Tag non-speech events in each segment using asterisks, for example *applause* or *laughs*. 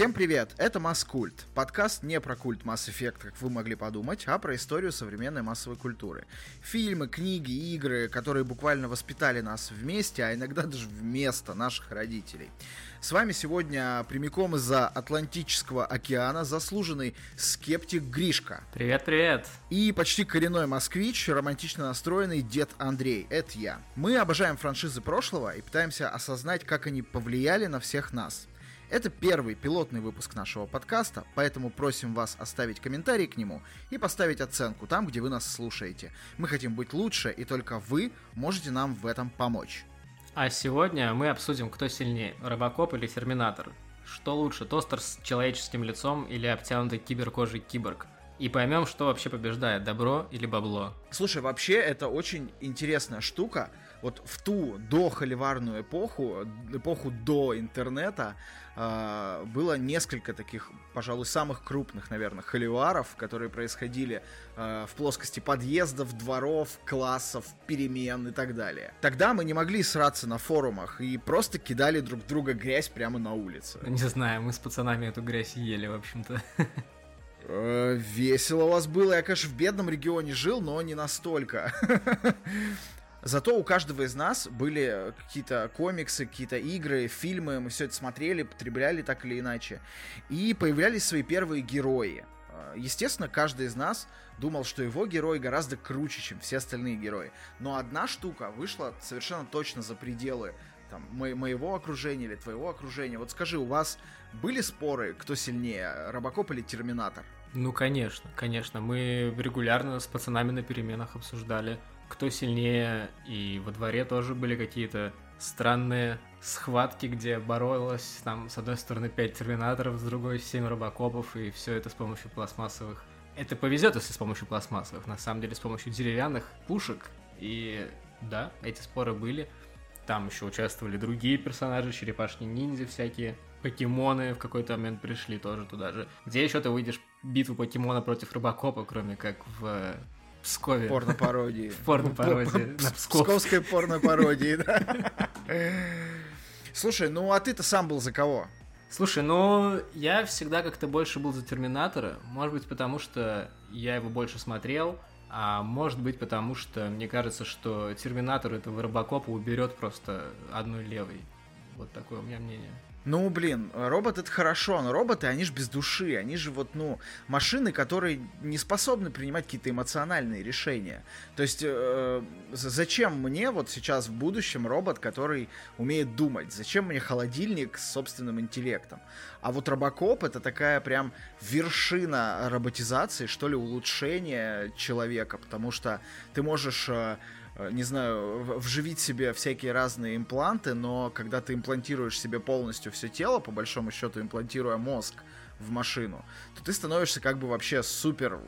Всем привет, это Маскульт. Подкаст не про культ Mass Effect, как вы могли подумать, а про историю современной массовой культуры. Фильмы, книги, игры, которые буквально воспитали нас вместе, а иногда даже вместо наших родителей. С вами сегодня прямиком из-за Атлантического океана заслуженный скептик Гришка. Привет, привет. И почти коренной москвич, романтично настроенный дед Андрей. Это я. Мы обожаем франшизы прошлого и пытаемся осознать, как они повлияли на всех нас. Это первый пилотный выпуск нашего подкаста, поэтому просим вас оставить комментарий к нему и поставить оценку там, где вы нас слушаете. Мы хотим быть лучше, и только вы можете нам в этом помочь. А сегодня мы обсудим, кто сильнее, Робокоп или Терминатор. Что лучше, тостер с человеческим лицом или обтянутый киберкожей киборг? И поймем, что вообще побеждает, добро или бабло. Слушай, вообще это очень интересная штука. Вот в ту дохоливарную эпоху, эпоху до интернета, а, было несколько таких, пожалуй, самых крупных, наверное, холиваров, которые происходили а, в плоскости подъездов, дворов, классов, перемен и так далее. Тогда мы не могли сраться на форумах и просто кидали друг друга грязь прямо на улице. Не знаю, мы с пацанами эту грязь ели, в общем-то. Э, весело у вас было. Я, конечно, в бедном регионе жил, но не настолько. Зато у каждого из нас были какие-то комиксы, какие-то игры, фильмы, мы все это смотрели, потребляли так или иначе. И появлялись свои первые герои. А, естественно, каждый из нас думал, что его герой гораздо круче, чем все остальные герои. Но одна штука вышла совершенно точно за пределы там, мо- моего окружения или твоего окружения. Вот скажи, у вас были споры, кто сильнее, Робокоп или Терминатор? Ну, конечно, конечно. Мы регулярно с пацанами на переменах обсуждали кто сильнее, и во дворе тоже были какие-то странные схватки, где боролось там с одной стороны 5 терминаторов, с другой 7 робокопов, и все это с помощью пластмассовых. Это повезет, если с помощью пластмассовых, на самом деле с помощью деревянных пушек. И да, эти споры были. Там еще участвовали другие персонажи, черепашки-ниндзя всякие. Покемоны в какой-то момент пришли тоже туда же. Где еще ты выйдешь битву покемона против робокопа, кроме как в Пскове. Порно-пародии. В порно-пародии. Псковской порно-пародии, да. Слушай, ну а ты-то сам был за кого? Слушай, ну я всегда как-то больше был за Терминатора. Может быть, потому что я его больше смотрел, а может быть, потому что мне кажется, что Терминатор этого Робокопа уберет просто одной левой. Вот такое у меня мнение. Ну, блин, робот это хорошо, но роботы, они же без души, они же вот, ну, машины, которые не способны принимать какие-то эмоциональные решения. То есть, э, зачем мне вот сейчас в будущем робот, который умеет думать? Зачем мне холодильник с собственным интеллектом? А вот робокоп это такая прям вершина роботизации, что ли, улучшения человека, потому что ты можешь... Э, не знаю, вживить себе всякие разные импланты, но когда ты имплантируешь себе полностью все тело, по большому счету имплантируя мозг в машину, то ты становишься как бы вообще супер,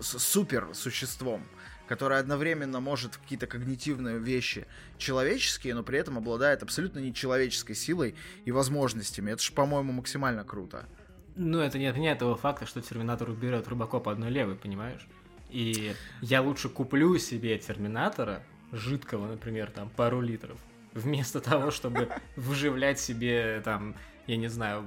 супер существом, которое одновременно может какие-то когнитивные вещи человеческие, но при этом обладает абсолютно нечеловеческой силой и возможностями. Это же, по-моему, максимально круто. Ну, это не отменяет того факта, что Терминатор уберет Рыбакопа одной левой, понимаешь? И я лучше куплю себе терминатора, жидкого, например, там, пару литров, вместо того, чтобы *laughs* вживлять себе, там, я не знаю,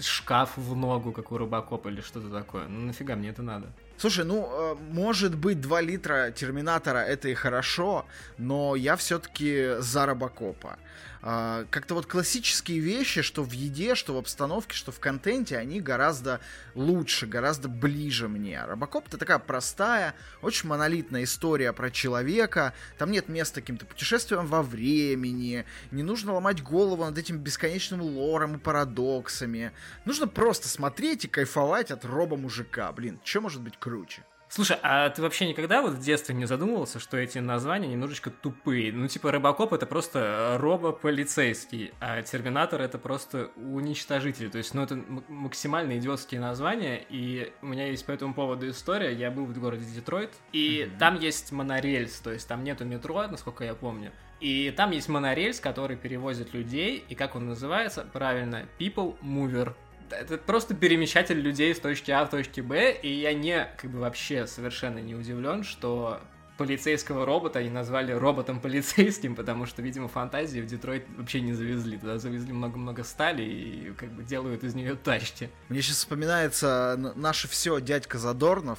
шкаф в ногу, как у Робокопа или что-то такое. Ну нафига мне это надо? Слушай, ну, э, может быть, 2 литра Терминатора это и хорошо, но я все-таки за Робокопа. А, как-то вот классические вещи, что в еде, что в обстановке, что в контенте, они гораздо лучше, гораздо ближе мне. Робокоп это такая простая, очень монолитная история про человека. Там нет места каким-то путешествиям во времени. Не нужно ломать голову над этим бесконечным лором и парадоксами. Нужно просто смотреть и кайфовать от роба-мужика. Блин, что может быть круче? Слушай, а ты вообще никогда вот в детстве не задумывался, что эти названия немножечко тупые? Ну, типа, Робокоп — это просто робо-полицейский, а Терминатор — это просто уничтожитель. То есть, ну, это максимально идиотские названия, и у меня есть по этому поводу история. Я был в городе Детройт, и mm-hmm. там есть монорельс, то есть там нету метро, насколько я помню. И там есть монорельс, который перевозит людей, и как он называется? Правильно, People Mover это просто перемещатель людей с точки А в точке Б, и я не, как бы вообще совершенно не удивлен, что полицейского робота они назвали роботом полицейским, *laughs* потому что, видимо, фантазии в Детройт вообще не завезли. Туда завезли много-много стали и как бы делают из нее тачки. Мне сейчас вспоминается наше все дядька Задорнов,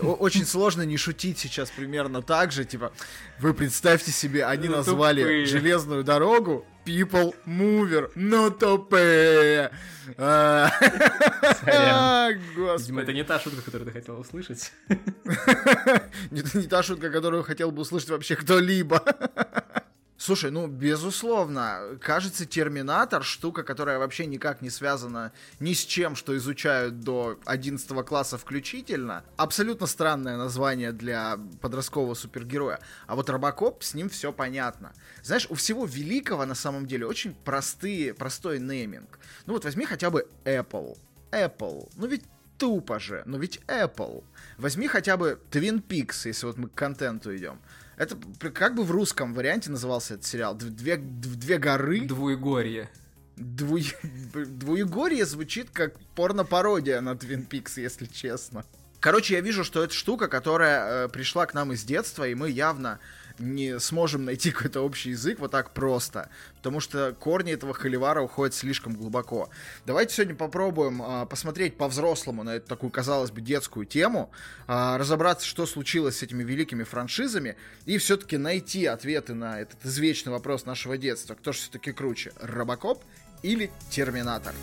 очень сложно не шутить сейчас примерно так же, типа, вы представьте себе, они ну, назвали тупые. железную дорогу People Mover, ну тупые. А, *laughs* Видимо, это не та шутка, которую ты хотел услышать. *laughs* Это не та шутка, которую хотел бы услышать вообще кто-либо. *laughs* Слушай, ну, безусловно, кажется, Терминатор штука, которая вообще никак не связана ни с чем, что изучают до 11 класса включительно. Абсолютно странное название для подросткового супергероя. А вот Робокоп, с ним все понятно. Знаешь, у всего великого на самом деле очень простые, простой нейминг. Ну вот возьми хотя бы Apple. Apple. Ну ведь тупо же, но ведь Apple. Возьми хотя бы Twin Peaks, если вот мы к контенту идем. Это как бы в русском варианте назывался этот сериал? Две, две горы? Двуегорье. Дву... *laughs* Двуегорье звучит как порно-пародия на Твин Пикс, если честно. Короче, я вижу, что это штука, которая э, пришла к нам из детства, и мы явно не сможем найти какой-то общий язык вот так просто, потому что корни этого холивара уходят слишком глубоко. Давайте сегодня попробуем а, посмотреть по-взрослому на эту такую, казалось бы, детскую тему, а, разобраться, что случилось с этими великими франшизами, и все-таки найти ответы на этот извечный вопрос нашего детства. Кто же все-таки круче, Робокоп или Терминатор?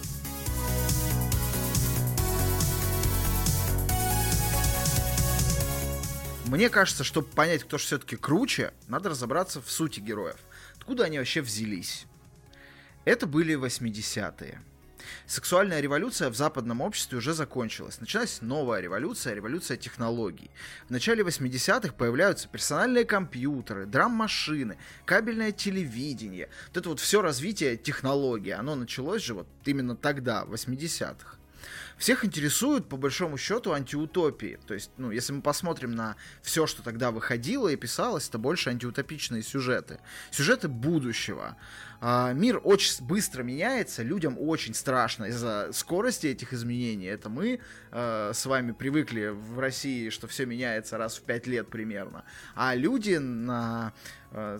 Мне кажется, чтобы понять, кто же все-таки круче, надо разобраться в сути героев. Откуда они вообще взялись? Это были 80-е. Сексуальная революция в западном обществе уже закончилась. Началась новая революция, революция технологий. В начале 80-х появляются персональные компьютеры, драм-машины, кабельное телевидение. Вот это вот все развитие технологий, оно началось же вот именно тогда, в 80-х. Всех интересуют, по большому счету, антиутопии. То есть, ну, если мы посмотрим на все, что тогда выходило и писалось, это больше антиутопичные сюжеты. Сюжеты будущего. А, мир очень быстро меняется, людям очень страшно из-за скорости этих изменений. Это мы э, с вами привыкли в России, что все меняется раз в пять лет примерно. А люди на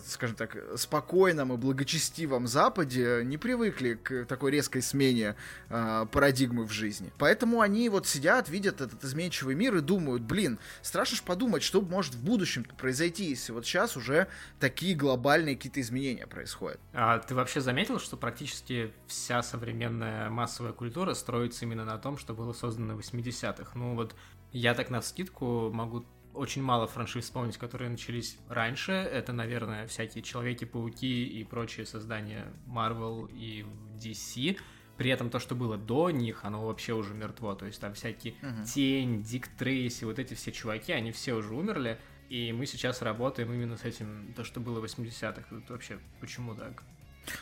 скажем так, спокойном и благочестивом Западе не привыкли к такой резкой смене э, парадигмы в жизни. Поэтому они вот сидят, видят этот изменчивый мир и думают, блин, страшно ж подумать, что может в будущем произойти, если вот сейчас уже такие глобальные какие-то изменения происходят. А ты вообще заметил, что практически вся современная массовая культура строится именно на том, что было создано в 80-х? Ну вот я так на скидку могу очень мало франшиз вспомнить, которые начались раньше. Это, наверное, всякие Человеки-пауки и прочие создания Marvel и DC. При этом то, что было до них, оно вообще уже мертво. То есть там всякие uh-huh. Тень, Дик Трейси, вот эти все чуваки, они все уже умерли. И мы сейчас работаем именно с этим, то, что было в 80-х. Это вообще почему так?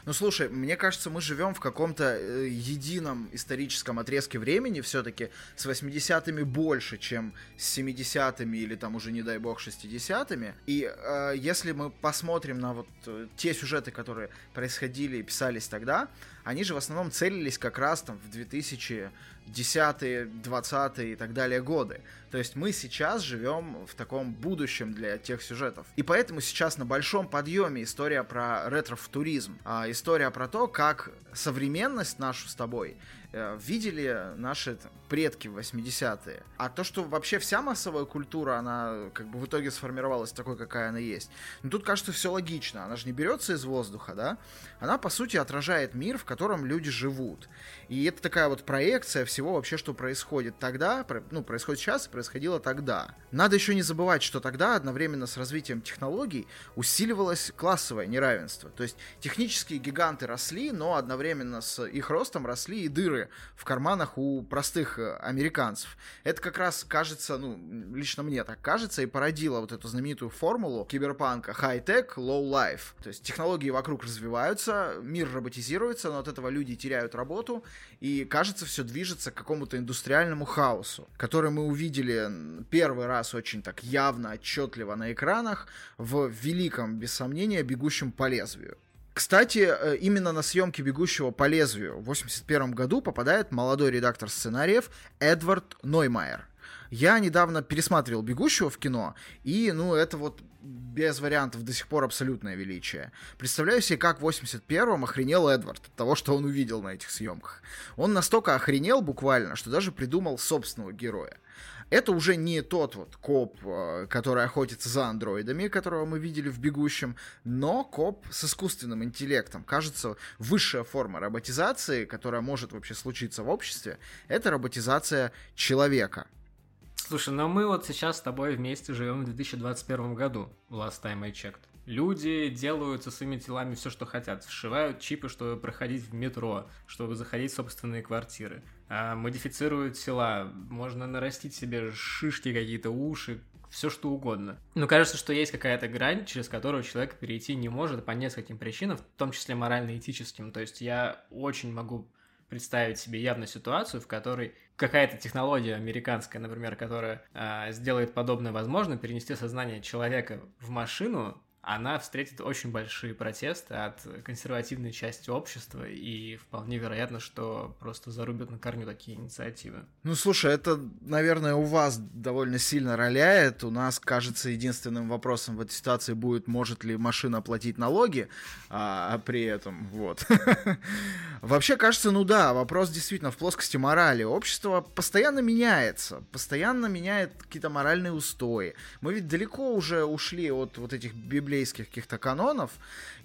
Ну, слушай, мне кажется, мы живем в каком-то э, едином историческом отрезке времени все-таки с 80-ми больше, чем с 70-ми или там уже, не дай бог, 60-ми. И э, если мы посмотрим на вот э, те сюжеты, которые происходили и писались тогда, они же в основном целились как раз там в 2010-е, 20-е и так далее годы. То есть мы сейчас живем в таком будущем для тех сюжетов. И поэтому сейчас на большом подъеме история про ретро-футуризм. А история про то, как современность нашу с тобой видели наши там, предки в 80-е. А то, что вообще вся массовая культура, она как бы в итоге сформировалась такой, какая она есть. Ну тут кажется все логично. Она же не берется из воздуха, да? Она, по сути, отражает мир, в котором люди живут. И это такая вот проекция всего вообще, что происходит тогда, ну, происходит сейчас и происходило тогда. Надо еще не забывать, что тогда одновременно с развитием технологий усиливалось классовое неравенство. То есть технические гиганты росли, но одновременно с их ростом росли и дыры в карманах у простых э, американцев. Это как раз кажется, ну, лично мне так кажется, и породило вот эту знаменитую формулу киберпанка high-tech, low-life. То есть технологии вокруг развиваются, мир роботизируется, но от этого люди теряют работу, и кажется, все движется к какому-то индустриальному хаосу, который мы увидели первый раз очень так явно, отчетливо на экранах в великом, без сомнения, бегущем по лезвию. Кстати, э, именно на съемки «Бегущего по лезвию» в 1981 году попадает молодой редактор сценариев Эдвард Ноймайер. Я недавно пересматривал «Бегущего» в кино, и, ну, это вот без вариантов до сих пор абсолютное величие. Представляю себе, как в 81-м охренел Эдвард от того, что он увидел на этих съемках. Он настолько охренел буквально, что даже придумал собственного героя. Это уже не тот вот коп, э, который охотится за андроидами, которого мы видели в «Бегущем», но коп с искусственным интеллектом. Кажется, высшая форма роботизации, которая может вообще случиться в обществе, это роботизация человека. Слушай, но мы вот сейчас с тобой вместе живем в 2021 году, last time I checked. Люди делают со своими телами все, что хотят. Сшивают чипы, чтобы проходить в метро, чтобы заходить в собственные квартиры. А, модифицируют тела. Можно нарастить себе шишки какие-то, уши, все что угодно. Но кажется, что есть какая-то грань, через которую человек перейти не может по нескольким причинам, в том числе морально-этическим. То есть я очень могу представить себе явно ситуацию, в которой какая-то технология американская, например, которая э, сделает подобное возможно, перенести сознание человека в машину, она встретит очень большие протесты от консервативной части общества, и вполне вероятно, что просто зарубят на корню такие инициативы. Ну, слушай, это, наверное, у вас довольно сильно роляет. У нас, кажется, единственным вопросом в этой ситуации будет, может ли машина платить налоги, а, а при этом, вот. *laughs* Вообще, кажется, ну да, вопрос действительно в плоскости морали. Общество постоянно меняется, постоянно меняет какие-то моральные устои. Мы ведь далеко уже ушли от вот этих библейских библейских каких-то канонов.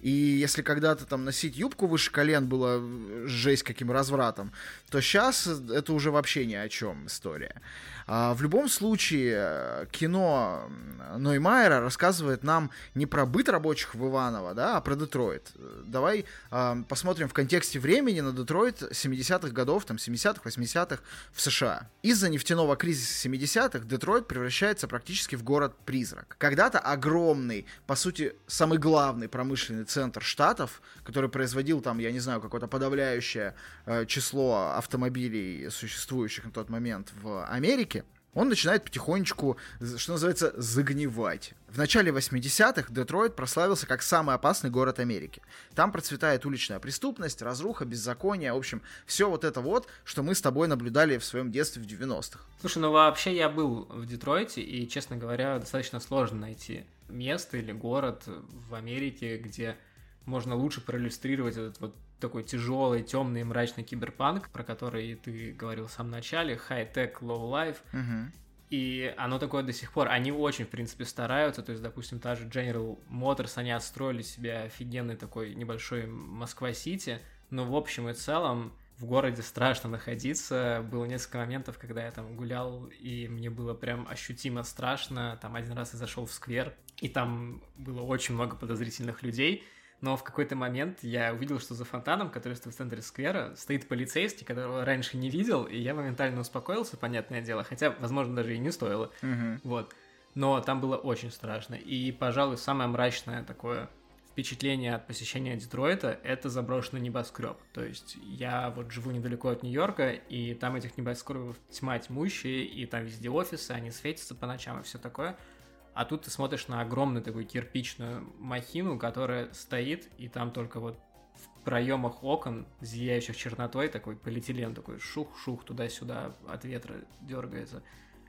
И если когда-то там носить юбку выше колен было жесть каким развратом, то сейчас это уже вообще ни о чем история. А, в любом случае, э, кино Ноймайера рассказывает нам не про быт рабочих в Иваново, да, а про Детройт. Давай а, посмотрим в контексте времени на Детройт 70-х годов, там, 70-х, 80-х в США. Из-за нефтяного кризиса 70-х Детройт превращается практически в город-призрак. Когда-то огромный, по сути, самый главный промышленный центр штатов, который производил там, я не знаю, какое-то подавляющее э, число автомобилей, существующих на тот момент в Америке, он начинает потихонечку, что называется, загнивать. В начале 80-х Детройт прославился как самый опасный город Америки. Там процветает уличная преступность, разруха, беззаконие, в общем, все вот это вот, что мы с тобой наблюдали в своем детстве в 90-х. Слушай, ну вообще я был в Детройте, и, честно говоря, достаточно сложно найти место или город в Америке, где можно лучше проиллюстрировать этот вот такой тяжелый, темный, мрачный киберпанк, про который ты говорил в самом начале, high-tech, low-life. Угу. И оно такое до сих пор. Они очень, в принципе, стараются. То есть, допустим, та же General Motors, они отстроили себе офигенный такой небольшой Москва-Сити. Но в общем и целом в городе страшно находиться. Было несколько моментов, когда я там гулял, и мне было прям ощутимо страшно. Там один раз я зашел в сквер, и там было очень много подозрительных людей но в какой-то момент я увидел, что за фонтаном, который стоит в центре сквера, стоит полицейский, которого раньше не видел, и я моментально успокоился, понятное дело, хотя, возможно, даже и не стоило. Угу. Вот. Но там было очень страшно. И, пожалуй, самое мрачное такое впечатление от посещения Детройта — это заброшенный небоскреб. То есть я вот живу недалеко от Нью-Йорка, и там этих небоскребов тьма тьмущие, и там везде офисы, они светятся по ночам и все такое — а тут ты смотришь на огромную такую кирпичную махину, которая стоит, и там только вот в проемах окон, зияющих чернотой, такой полиэтилен такой шух-шух туда-сюда от ветра дергается.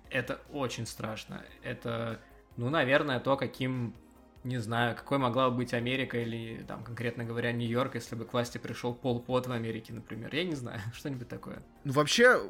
Это очень страшно. Это, ну, наверное, то, каким не знаю, какой могла бы быть Америка или, там, конкретно говоря, Нью-Йорк, если бы к власти пришел Пол Пот в Америке, например. Я не знаю, *laughs* что-нибудь такое. Ну, вообще,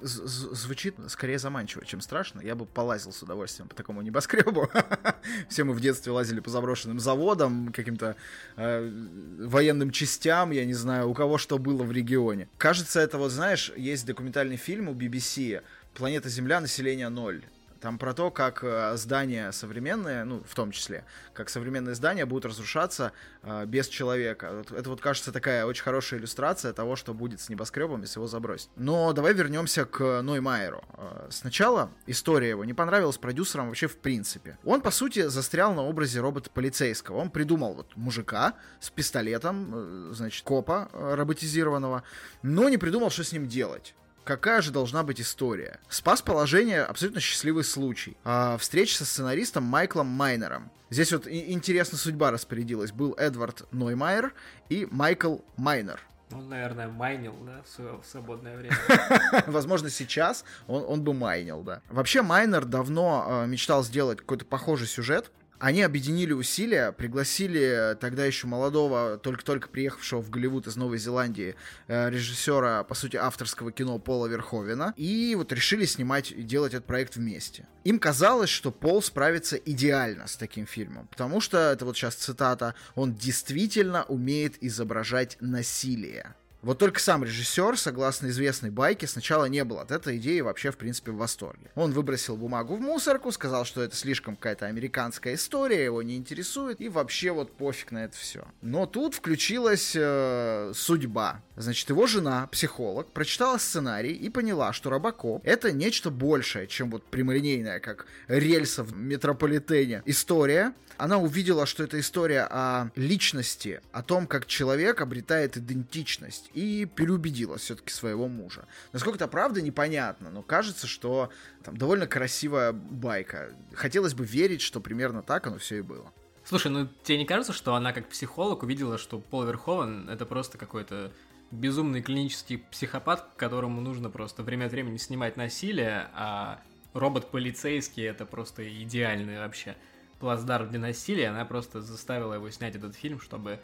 звучит скорее заманчиво, чем страшно. Я бы полазил с удовольствием по такому небоскребу. *laughs* Все мы в детстве лазили по заброшенным заводам, каким-то э, военным частям, я не знаю, у кого что было в регионе. Кажется, это вот, знаешь, есть документальный фильм у BBC «Планета Земля. Население ноль». Там про то, как э, здания современные, ну, в том числе, как современные здания будут разрушаться э, без человека. Это вот, кажется, такая очень хорошая иллюстрация того, что будет с небоскребом, если его забросить. Но давай вернемся к Ноймайеру. Э, сначала история его не понравилась продюсерам вообще в принципе. Он, по сути, застрял на образе робота-полицейского. Он придумал вот мужика с пистолетом, э, значит, копа роботизированного, но не придумал, что с ним делать какая же должна быть история. Спас положение абсолютно счастливый случай. А, встреча со сценаристом Майклом Майнером. Здесь вот интересная судьба распорядилась. Был Эдвард Ноймайер и Майкл Майнер. Он, наверное, майнил, да, в свое свободное время. *laughs* Возможно, сейчас он, он бы майнил, да. Вообще, Майнер давно э, мечтал сделать какой-то похожий сюжет. Они объединили усилия, пригласили тогда еще молодого, только-только приехавшего в Голливуд из Новой Зеландии, э, режиссера, по сути, авторского кино Пола Верховена, и вот решили снимать и делать этот проект вместе. Им казалось, что Пол справится идеально с таким фильмом, потому что, это вот сейчас цитата, он действительно умеет изображать насилие. Вот только сам режиссер, согласно известной байке, сначала не был от этой идеи вообще, в принципе, в восторге. Он выбросил бумагу в мусорку, сказал, что это слишком какая-то американская история, его не интересует, и вообще вот пофиг на это все. Но тут включилась э, судьба. Значит, его жена, психолог, прочитала сценарий и поняла, что Робокоп — это нечто большее, чем вот прямолинейная, как рельса в метрополитене история, она увидела, что это история о личности, о том, как человек обретает идентичность, и переубедила все-таки своего мужа. Насколько это правда, непонятно, но кажется, что там довольно красивая байка. Хотелось бы верить, что примерно так оно все и было. Слушай, ну тебе не кажется, что она как психолог увидела, что Пол Верховен это просто какой-то безумный клинический психопат, которому нужно просто время от времени снимать насилие, а робот-полицейский это просто идеальный вообще плацдарм для насилия, она просто заставила его снять этот фильм, чтобы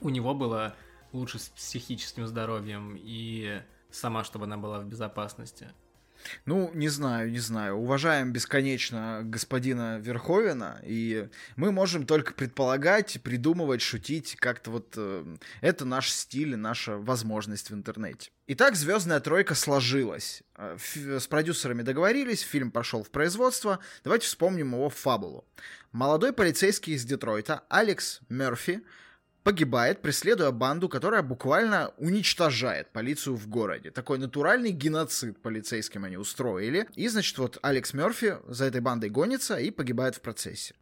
у него было лучше с психическим здоровьем и сама, чтобы она была в безопасности. Ну, не знаю, не знаю. Уважаем бесконечно господина Верховина, и мы можем только предполагать, придумывать, шутить, как-то вот э, это наш стиль, наша возможность в интернете. Итак, звездная тройка сложилась. Э, с продюсерами договорились, фильм пошел в производство. Давайте вспомним его фабулу. Молодой полицейский из Детройта Алекс Мерфи погибает, преследуя банду, которая буквально уничтожает полицию в городе. Такой натуральный геноцид полицейским они устроили. И, значит, вот Алекс Мерфи за этой бандой гонится и погибает в процессе.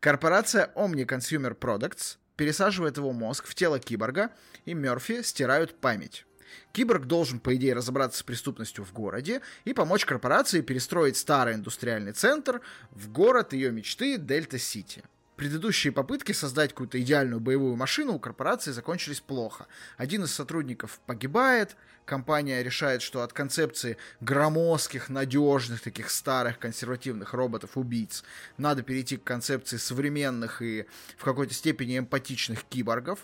Корпорация Omni Consumer Products пересаживает его мозг в тело киборга, и Мерфи стирают память. Киборг должен, по идее, разобраться с преступностью в городе и помочь корпорации перестроить старый индустриальный центр в город ее мечты Дельта-Сити предыдущие попытки создать какую-то идеальную боевую машину у корпорации закончились плохо. Один из сотрудников погибает, компания решает, что от концепции громоздких, надежных, таких старых консервативных роботов-убийц надо перейти к концепции современных и в какой-то степени эмпатичных киборгов.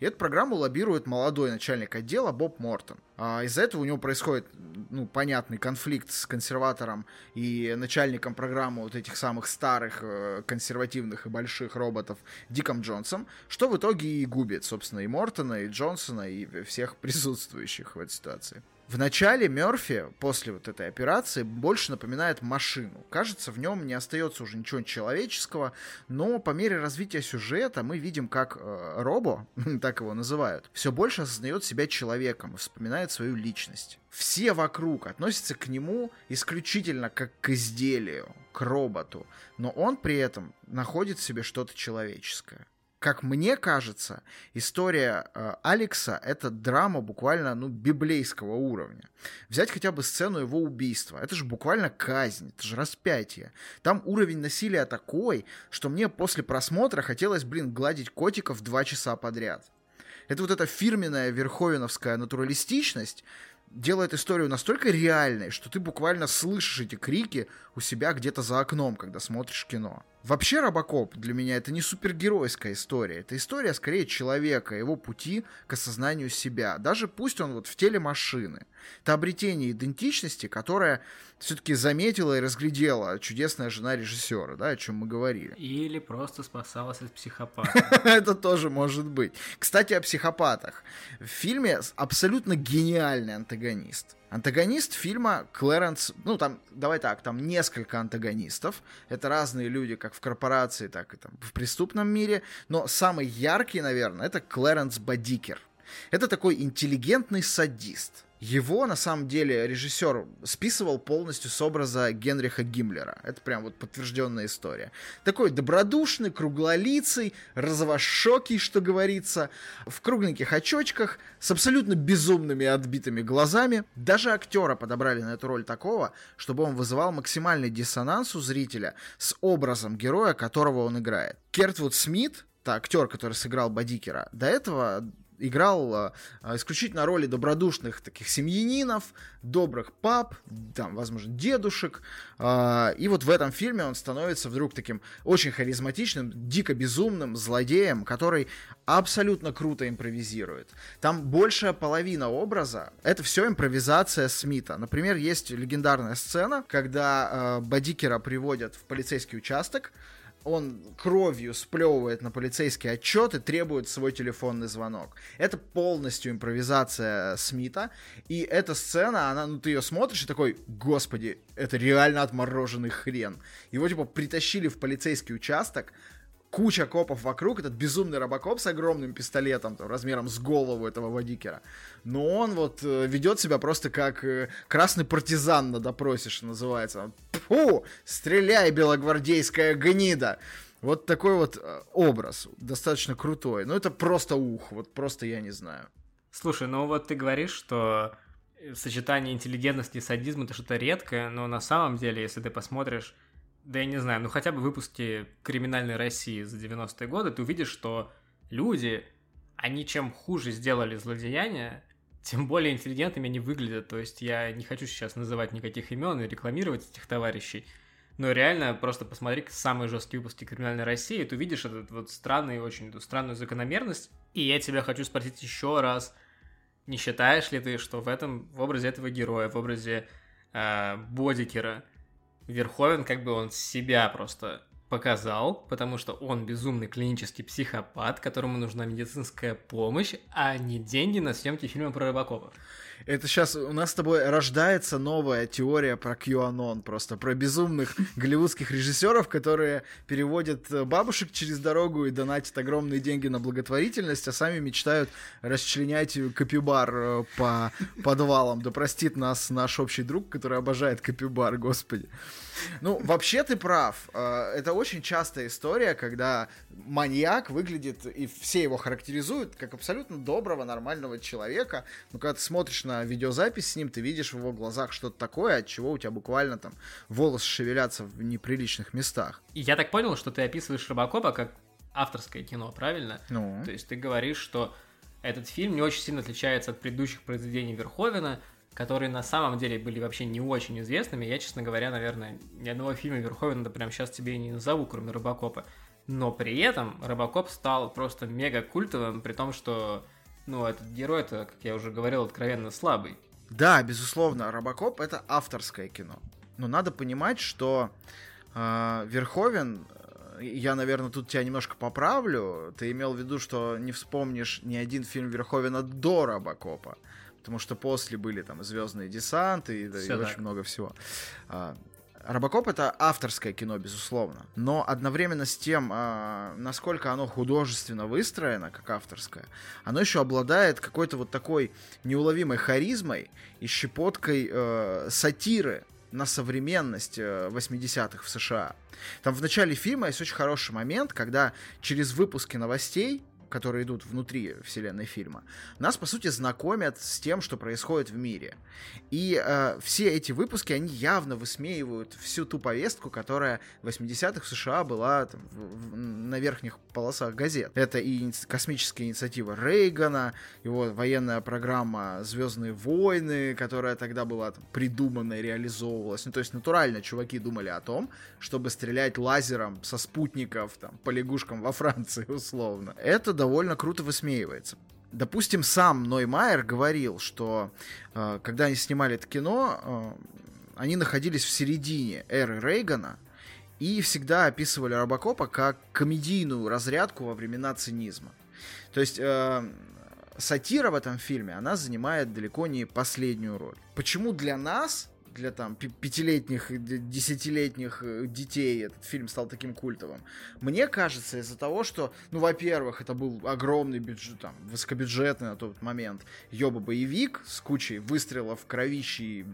И эту программу лоббирует молодой начальник отдела Боб Мортон. А из-за этого у него происходит, ну, понятный конфликт с консерватором и начальником программы вот этих самых старых, э, консервативных и больших роботов Диком Джонсом, что в итоге и губит, собственно, и Мортона, и Джонсона, и всех присутствующих в этой ситуации. В начале Мерфи, после вот этой операции, больше напоминает машину. Кажется, в нем не остается уже ничего человеческого, но по мере развития сюжета мы видим, как э, Робо, *laughs* так его называют, все больше осознает себя человеком и вспоминает свою личность. Все вокруг относятся к нему исключительно как к изделию, к роботу, но он при этом находит в себе что-то человеческое как мне кажется, история э, Алекса — это драма буквально, ну, библейского уровня. Взять хотя бы сцену его убийства. Это же буквально казнь, это же распятие. Там уровень насилия такой, что мне после просмотра хотелось, блин, гладить котиков два часа подряд. Это вот эта фирменная верховеновская натуралистичность, делает историю настолько реальной, что ты буквально слышишь эти крики у себя где-то за окном, когда смотришь кино. Вообще Робокоп для меня это не супергеройская история. Это история скорее человека, его пути к осознанию себя. Даже пусть он вот в теле машины. Это обретение идентичности, которая все-таки заметила и разглядела чудесная жена режиссера, да, о чем мы говорили. Или просто спасалась от психопата. *laughs* Это тоже может быть. Кстати, о психопатах. В фильме абсолютно гениальный антагонист. Антагонист фильма Клэренс, ну там, давай так, там несколько антагонистов. Это разные люди, как в корпорации, так и там в преступном мире. Но самый яркий, наверное, это Клэренс Бадикер. Это такой интеллигентный садист его, на самом деле, режиссер списывал полностью с образа Генриха Гиммлера. Это прям вот подтвержденная история. Такой добродушный, круглолицый, розовошокий, что говорится, в кругленьких очочках, с абсолютно безумными отбитыми глазами. Даже актера подобрали на эту роль такого, чтобы он вызывал максимальный диссонанс у зрителя с образом героя, которого он играет. Кертвуд Смит, это актер, который сыграл Бадикера, до этого играл а, исключительно роли добродушных таких семьянинов, добрых пап, там, возможно, дедушек. А, и вот в этом фильме он становится вдруг таким очень харизматичным, дико безумным злодеем, который абсолютно круто импровизирует. Там большая половина образа — это все импровизация Смита. Например, есть легендарная сцена, когда Бадикера приводят в полицейский участок, он кровью сплевывает на полицейский отчет и требует свой телефонный звонок. Это полностью импровизация Смита. И эта сцена, она, ну ты ее смотришь и такой, господи, это реально отмороженный хрен. Его типа притащили в полицейский участок, куча копов вокруг, этот безумный робокоп с огромным пистолетом, там, размером с голову этого водикера. Но он вот э, ведет себя просто как э, красный партизан на допросе, что называется. Фу, стреляй, белогвардейская гнида! Вот такой вот э, образ, достаточно крутой. Ну, это просто ух, вот просто я не знаю. Слушай, ну вот ты говоришь, что сочетание интеллигентности и садизма это что-то редкое, но на самом деле, если ты посмотришь да я не знаю, ну хотя бы выпуске «Криминальной России» за 90-е годы, ты увидишь, что люди, они чем хуже сделали злодеяния, *laughs* тем более интеллигентными они выглядят. То есть я не хочу сейчас называть никаких имен и рекламировать этих товарищей, но реально просто посмотри самые жесткие выпуски «Криминальной России», ты увидишь эту вот странную, очень эту странную закономерность. И я тебя хочу спросить еще раз, не считаешь ли ты, что в этом, в образе этого героя, в образе э, Бодикера – Верховен как бы он себя просто показал, потому что он безумный клинический психопат, которому нужна медицинская помощь, а не деньги на съемки фильма про рыбакопов. Это сейчас у нас с тобой рождается новая теория про QAnon, просто про безумных *laughs* голливудских режиссеров, которые переводят э, бабушек через дорогу и донатят огромные деньги на благотворительность, а сами мечтают расчленять капибар э, по подвалам. Да простит нас наш общий друг, который обожает капибар, господи. Ну, вообще ты прав. Э, это очень частая история, когда маньяк выглядит, и все его характеризуют, как абсолютно доброго, нормального человека. Но когда ты смотришь на видеозапись с ним, ты видишь в его глазах что-то такое, от чего у тебя буквально там волосы шевелятся в неприличных местах. И я так понял, что ты описываешь Робокопа как авторское кино, правильно? Ну. То есть ты говоришь, что этот фильм не очень сильно отличается от предыдущих произведений Верховена, которые на самом деле были вообще не очень известными. Я, честно говоря, наверное, ни одного фильма Верховена да прям сейчас тебе и не назову, кроме Робокопа. Но при этом Робокоп стал просто мега культовым, при том, что, ну, этот герой, это, как я уже говорил, откровенно слабый. Да, безусловно, Робокоп это авторское кино. Но надо понимать, что э, Верховен, я, наверное, тут тебя немножко поправлю. Ты имел в виду, что не вспомнишь ни один фильм Верховена до Робокопа потому что после были там звездные десанты и, и очень много всего. А, Робокоп это авторское кино, безусловно, но одновременно с тем, а, насколько оно художественно выстроено, как авторское, оно еще обладает какой-то вот такой неуловимой харизмой и щепоткой э, сатиры на современность 80-х э, в США. Там в начале фильма есть очень хороший момент, когда через выпуски новостей которые идут внутри вселенной фильма, нас, по сути, знакомят с тем, что происходит в мире. И э, все эти выпуски, они явно высмеивают всю ту повестку, которая в 80-х в США была там, в, в, на верхних полосах газет. Это и космическая инициатива Рейгана, его военная программа «Звездные войны», которая тогда была там, придумана и реализовывалась. Ну, то есть, натурально чуваки думали о том, чтобы стрелять лазером со спутников там, по лягушкам во Франции, условно. Это довольно круто высмеивается. Допустим, сам Ной Майер говорил, что э, когда они снимали это кино, э, они находились в середине эры Рейгана и всегда описывали Робокопа как комедийную разрядку во времена цинизма. То есть э, сатира в этом фильме, она занимает далеко не последнюю роль. Почему для нас для там пятилетних, десятилетних э, детей этот фильм стал таким культовым. Мне кажется, из-за того, что, ну, во-первых, это был огромный бюджет, там, высокобюджетный на тот момент ёба-боевик с кучей выстрелов, кровищей,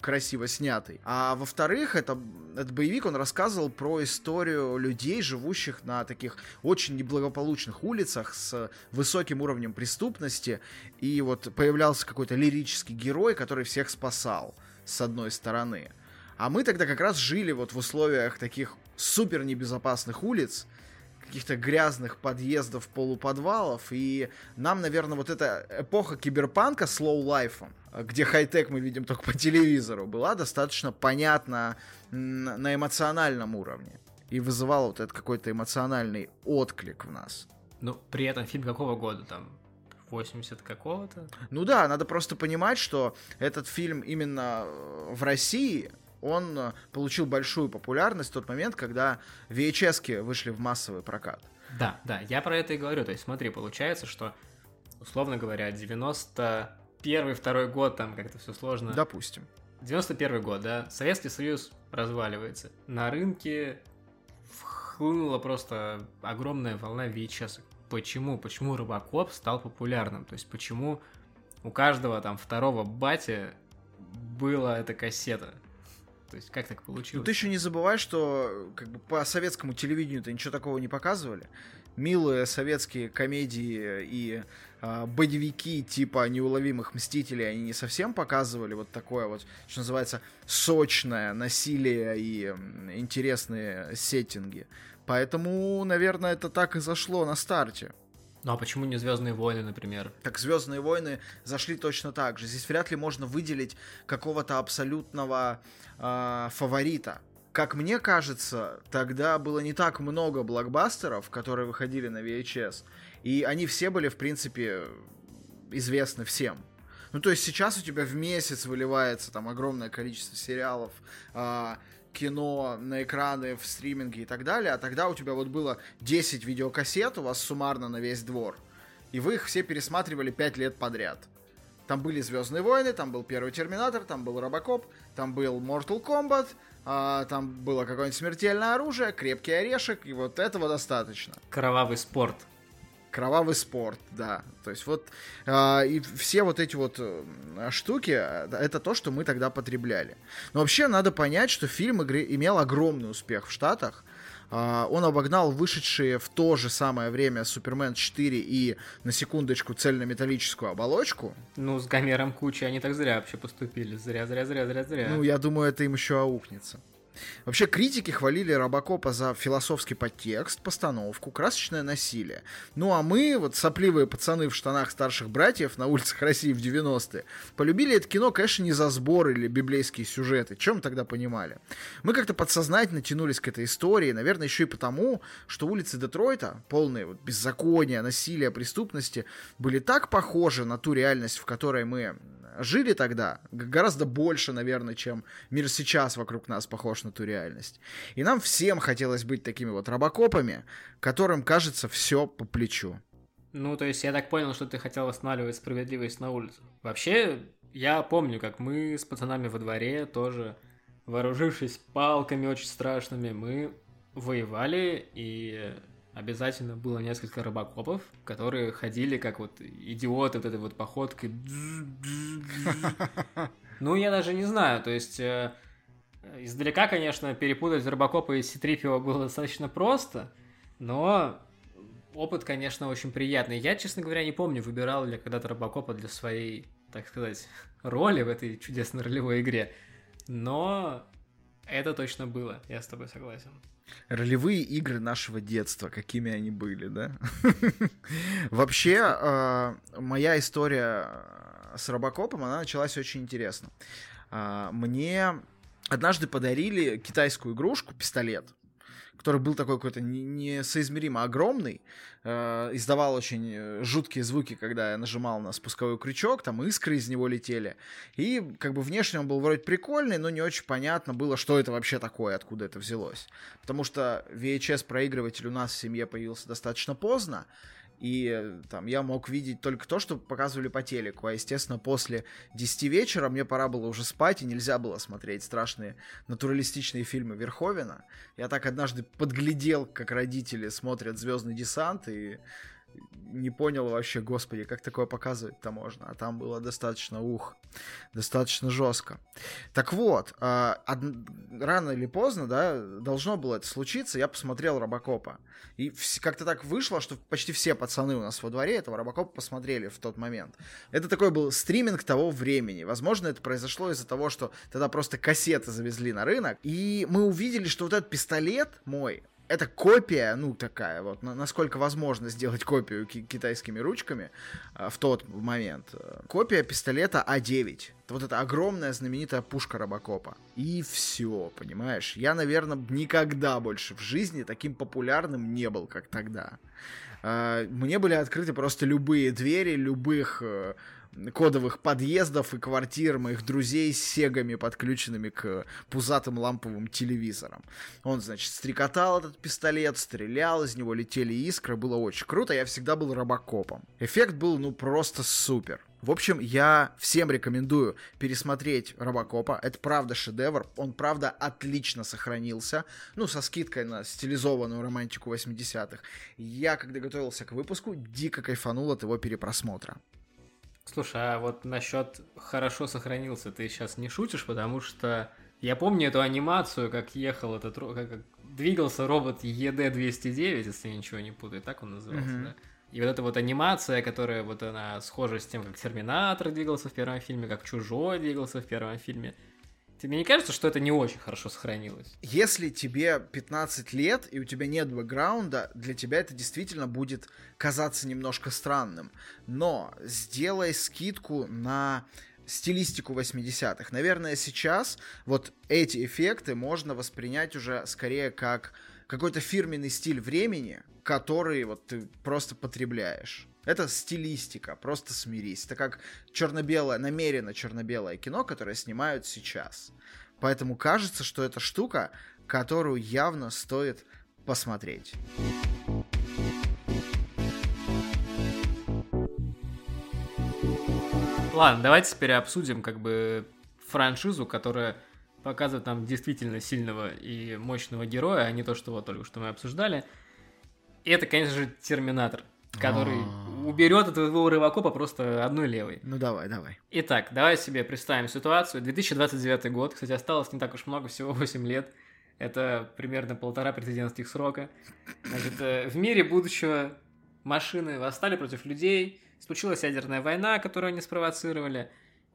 красиво снятый. А во-вторых, это, этот боевик, он рассказывал про историю людей, живущих на таких очень неблагополучных улицах с высоким уровнем преступности. И вот появлялся какой-то лирический герой, который всех спасал с одной стороны. А мы тогда как раз жили вот в условиях таких супер небезопасных улиц, каких-то грязных подъездов, полуподвалов, и нам, наверное, вот эта эпоха киберпанка с low life ом, где хай-тек мы видим только по телевизору, была достаточно понятна на эмоциональном уровне и вызывала вот этот какой-то эмоциональный отклик в нас. Ну, при этом фильм какого года там? 80 какого-то? Ну да, надо просто понимать, что этот фильм именно э, в России он э, получил большую популярность в тот момент, когда VHS вышли в массовый прокат. Да, да, я про это и говорю. То есть смотри, получается, что, условно говоря, 91 второй год, там как-то все сложно. Допустим. 91 год, да, Советский Союз разваливается. На рынке хлынула просто огромная волна VHS. Почему? Почему Робокоп стал популярным? То есть почему у каждого там второго бати была эта кассета? То есть как так получилось? Ну, ты еще не забывай, что как бы по советскому телевидению-то ничего такого не показывали. Милые советские комедии и э, боевики типа неуловимых мстителей они не совсем показывали вот такое вот, что называется, сочное насилие и интересные сеттинги. Поэтому, наверное, это так и зашло на старте. Ну а почему не Звездные войны, например? Так Звездные войны зашли точно так же. Здесь вряд ли можно выделить какого-то абсолютного э, фаворита. Как мне кажется, тогда было не так много блокбастеров, которые выходили на VHS, и они все были, в принципе, известны всем. Ну, то есть сейчас у тебя в месяц выливается там огромное количество сериалов, э, кино на экраны, в стриминге и так далее, а тогда у тебя вот было 10 видеокассет у вас суммарно на весь двор, и вы их все пересматривали 5 лет подряд. Там были Звездные войны, там был первый Терминатор, там был Робокоп, там был Mortal Kombat, а, там было какое-нибудь смертельное оружие, крепкий орешек, и вот этого достаточно. Кровавый спорт. Кровавый спорт, да. То есть вот э, и все вот эти вот э, штуки, э, это то, что мы тогда потребляли. Но вообще надо понять, что фильм игры имел огромный успех в Штатах. Э, он обогнал вышедшие в то же самое время Супермен 4 и, на секундочку, цельнометаллическую оболочку. Ну, с Гомером Кучи они так зря вообще поступили. Зря, зря, зря, зря, зря. Ну, я думаю, это им еще аукнется. Вообще критики хвалили Робокопа за философский подтекст, постановку, красочное насилие. Ну а мы, вот сопливые пацаны в штанах старших братьев на улицах России в 90-е, полюбили это кино, конечно, не за сбор или библейские сюжеты. Чем тогда понимали? Мы как-то подсознательно тянулись к этой истории, наверное, еще и потому, что улицы Детройта, полные вот беззакония, насилия, преступности, были так похожи на ту реальность, в которой мы жили тогда, гораздо больше, наверное, чем мир сейчас вокруг нас похож на ту реальность. И нам всем хотелось быть такими вот робокопами, которым кажется все по плечу. Ну, то есть я так понял, что ты хотел останавливать справедливость на улице. Вообще, я помню, как мы с пацанами во дворе тоже, вооружившись палками очень страшными, мы воевали и обязательно было несколько рыбакопов, которые ходили как вот идиоты вот этой вот походкой. *laughs* Ну, я даже не знаю, то есть э, издалека, конечно, перепутать рыбакопа и Ситрипио было достаточно просто, но опыт, конечно, очень приятный. Я, честно говоря, не помню, выбирал ли когда-то рыбакопа для своей, так сказать, роли в этой чудесной ролевой игре, но это точно было, я с тобой согласен. Ролевые игры нашего детства, какими они были, да? *laughs* Вообще, а, моя история с Робокопом, она началась очень интересно. А, мне однажды подарили китайскую игрушку, пистолет, который был такой какой-то несоизмеримо огромный, э, издавал очень э, жуткие звуки, когда я нажимал на спусковой крючок, там искры из него летели. И как бы внешне он был вроде прикольный, но не очень понятно было, что это вообще такое, откуда это взялось. Потому что VHS-проигрыватель у нас в семье появился достаточно поздно, и там я мог видеть только то, что показывали по телеку, а, естественно, после 10 вечера мне пора было уже спать, и нельзя было смотреть страшные натуралистичные фильмы Верховена. Я так однажды подглядел, как родители смотрят «Звездный десант», и не понял вообще, господи, как такое показывать-то можно. А там было достаточно, ух, достаточно жестко. Так вот, э, рано или поздно, да, должно было это случиться, я посмотрел Робокопа. И как-то так вышло, что почти все пацаны у нас во дворе этого Робокопа посмотрели в тот момент. Это такой был стриминг того времени. Возможно, это произошло из-за того, что тогда просто кассеты завезли на рынок. И мы увидели, что вот этот пистолет мой, это копия, ну, такая вот, насколько возможно сделать копию китайскими ручками э, в тот момент. Копия пистолета А9. Вот эта огромная знаменитая пушка Робокопа. И все, понимаешь? Я, наверное, никогда больше в жизни таким популярным не был, как тогда. Э, мне были открыты просто любые двери, любых э, кодовых подъездов и квартир моих друзей с сегами, подключенными к пузатым ламповым телевизорам. Он, значит, стрекотал этот пистолет, стрелял, из него летели искры, было очень круто, я всегда был робокопом. Эффект был, ну, просто супер. В общем, я всем рекомендую пересмотреть Робокопа. Это правда шедевр. Он правда отлично сохранился. Ну, со скидкой на стилизованную романтику 80-х. Я, когда готовился к выпуску, дико кайфанул от его перепросмотра. Слушай, а вот насчет хорошо сохранился, ты сейчас не шутишь, потому что я помню эту анимацию, как ехал этот, как, как двигался робот ЕД-209, если я ничего не путаю, так он назывался, mm-hmm. да? И вот эта вот анимация, которая вот она схожа с тем, как Терминатор двигался в первом фильме, как Чужой двигался в первом фильме, Тебе не кажется, что это не очень хорошо сохранилось? Если тебе 15 лет и у тебя нет бэкграунда, для тебя это действительно будет казаться немножко странным. Но сделай скидку на стилистику 80-х. Наверное, сейчас вот эти эффекты можно воспринять уже скорее как какой-то фирменный стиль времени, который вот ты просто потребляешь. Это стилистика, просто смирись. Это как черно-белое, намеренно черно-белое кино, которое снимают сейчас. Поэтому кажется, что это штука, которую явно стоит посмотреть. Ладно, давайте теперь обсудим как бы франшизу, которая показывает нам действительно сильного и мощного героя, а не то, что вот только что мы обсуждали. И это, конечно же, Терминатор который А-а-а. Уберет от твоего рыбакопа просто одной левой. Ну давай, давай. Итак, давай себе представим ситуацию. 2029 год, кстати, осталось не так уж много, всего 8 лет. Это примерно полтора президентских срока. Значит, э, в мире будущего машины восстали против людей, случилась ядерная война, которую они спровоцировали,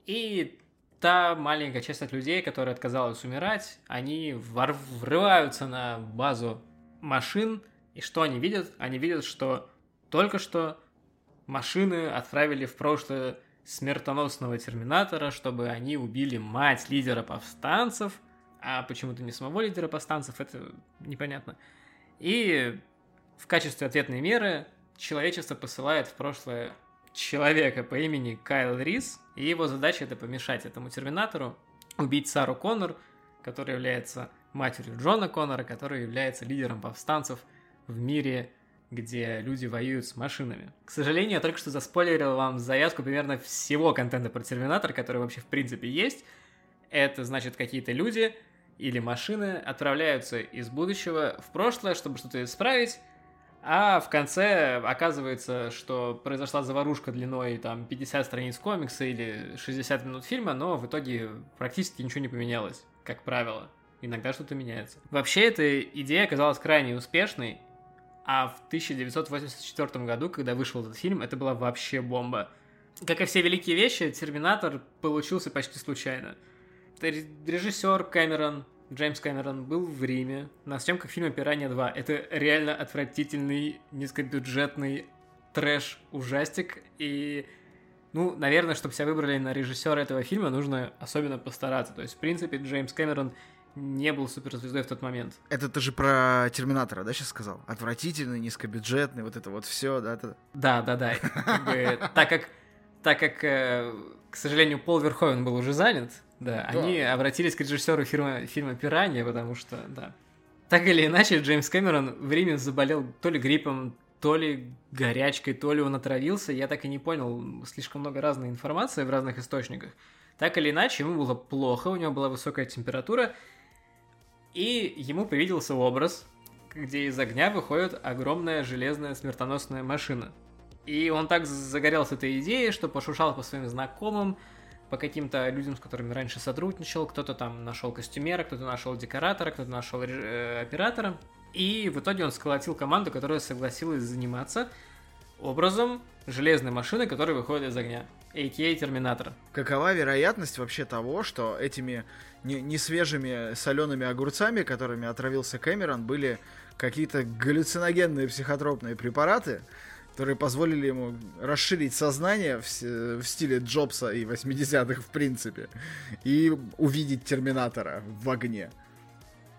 и та маленькая часть от людей, которая отказалась умирать, они врываются на базу машин, и что они видят? Они видят, что только что машины отправили в прошлое смертоносного терминатора, чтобы они убили мать лидера повстанцев, а почему-то не самого лидера повстанцев, это непонятно. И в качестве ответной меры человечество посылает в прошлое человека по имени Кайл Рис, и его задача это помешать этому терминатору убить Сару Коннор, которая является матерью Джона Коннора, который является лидером повстанцев в мире где люди воюют с машинами. К сожалению, я только что заспойлерил вам заявку примерно всего контента про Терминатор, который вообще в принципе есть. Это значит, какие-то люди или машины отправляются из будущего в прошлое, чтобы что-то исправить, а в конце оказывается, что произошла заварушка длиной там 50 страниц комикса или 60 минут фильма, но в итоге практически ничего не поменялось, как правило. Иногда что-то меняется. Вообще, эта идея оказалась крайне успешной, а в 1984 году, когда вышел этот фильм, это была вообще бомба. Как и все великие вещи, Терминатор получился почти случайно. Режиссер Кэмерон, Джеймс Кэмерон, был в Риме на съемках фильма «Пиранья 2». Это реально отвратительный, низкобюджетный трэш-ужастик. И, ну, наверное, чтобы себя выбрали на режиссера этого фильма, нужно особенно постараться. То есть, в принципе, Джеймс Кэмерон не был суперзвездой в тот момент. Это ты же про Терминатора, да, сейчас сказал? Отвратительный, низкобюджетный, вот это вот все, да? Это... Да, да, да. Так как, так как, э, к сожалению, Пол Верховен был уже занят, да, они обратились к режиссеру фильма, фильма «Пиранья», потому что, да. Так или иначе, Джеймс Кэмерон в Риме заболел то ли гриппом, то ли горячкой, то ли он отравился. Я так и не понял, слишком много разной информации в разных источниках. Так или иначе, ему было плохо, у него была высокая температура, и ему привиделся образ, где из огня выходит огромная железная смертоносная машина. И он так загорелся этой идеей, что пошушал по своим знакомым, по каким-то людям, с которыми раньше сотрудничал. Кто-то там нашел костюмера, кто-то нашел декоратора, кто-то нашел э, оператора. И в итоге он сколотил команду, которая согласилась заниматься образом железной машины, которая выходит из огня. А.К.А. Терминатор. Какова вероятность вообще того, что этими не, не свежими солеными огурцами, которыми отравился Кэмерон, были какие-то галлюциногенные психотропные препараты, которые позволили ему расширить сознание в, в стиле Джобса и 80-х в принципе, и увидеть Терминатора в огне.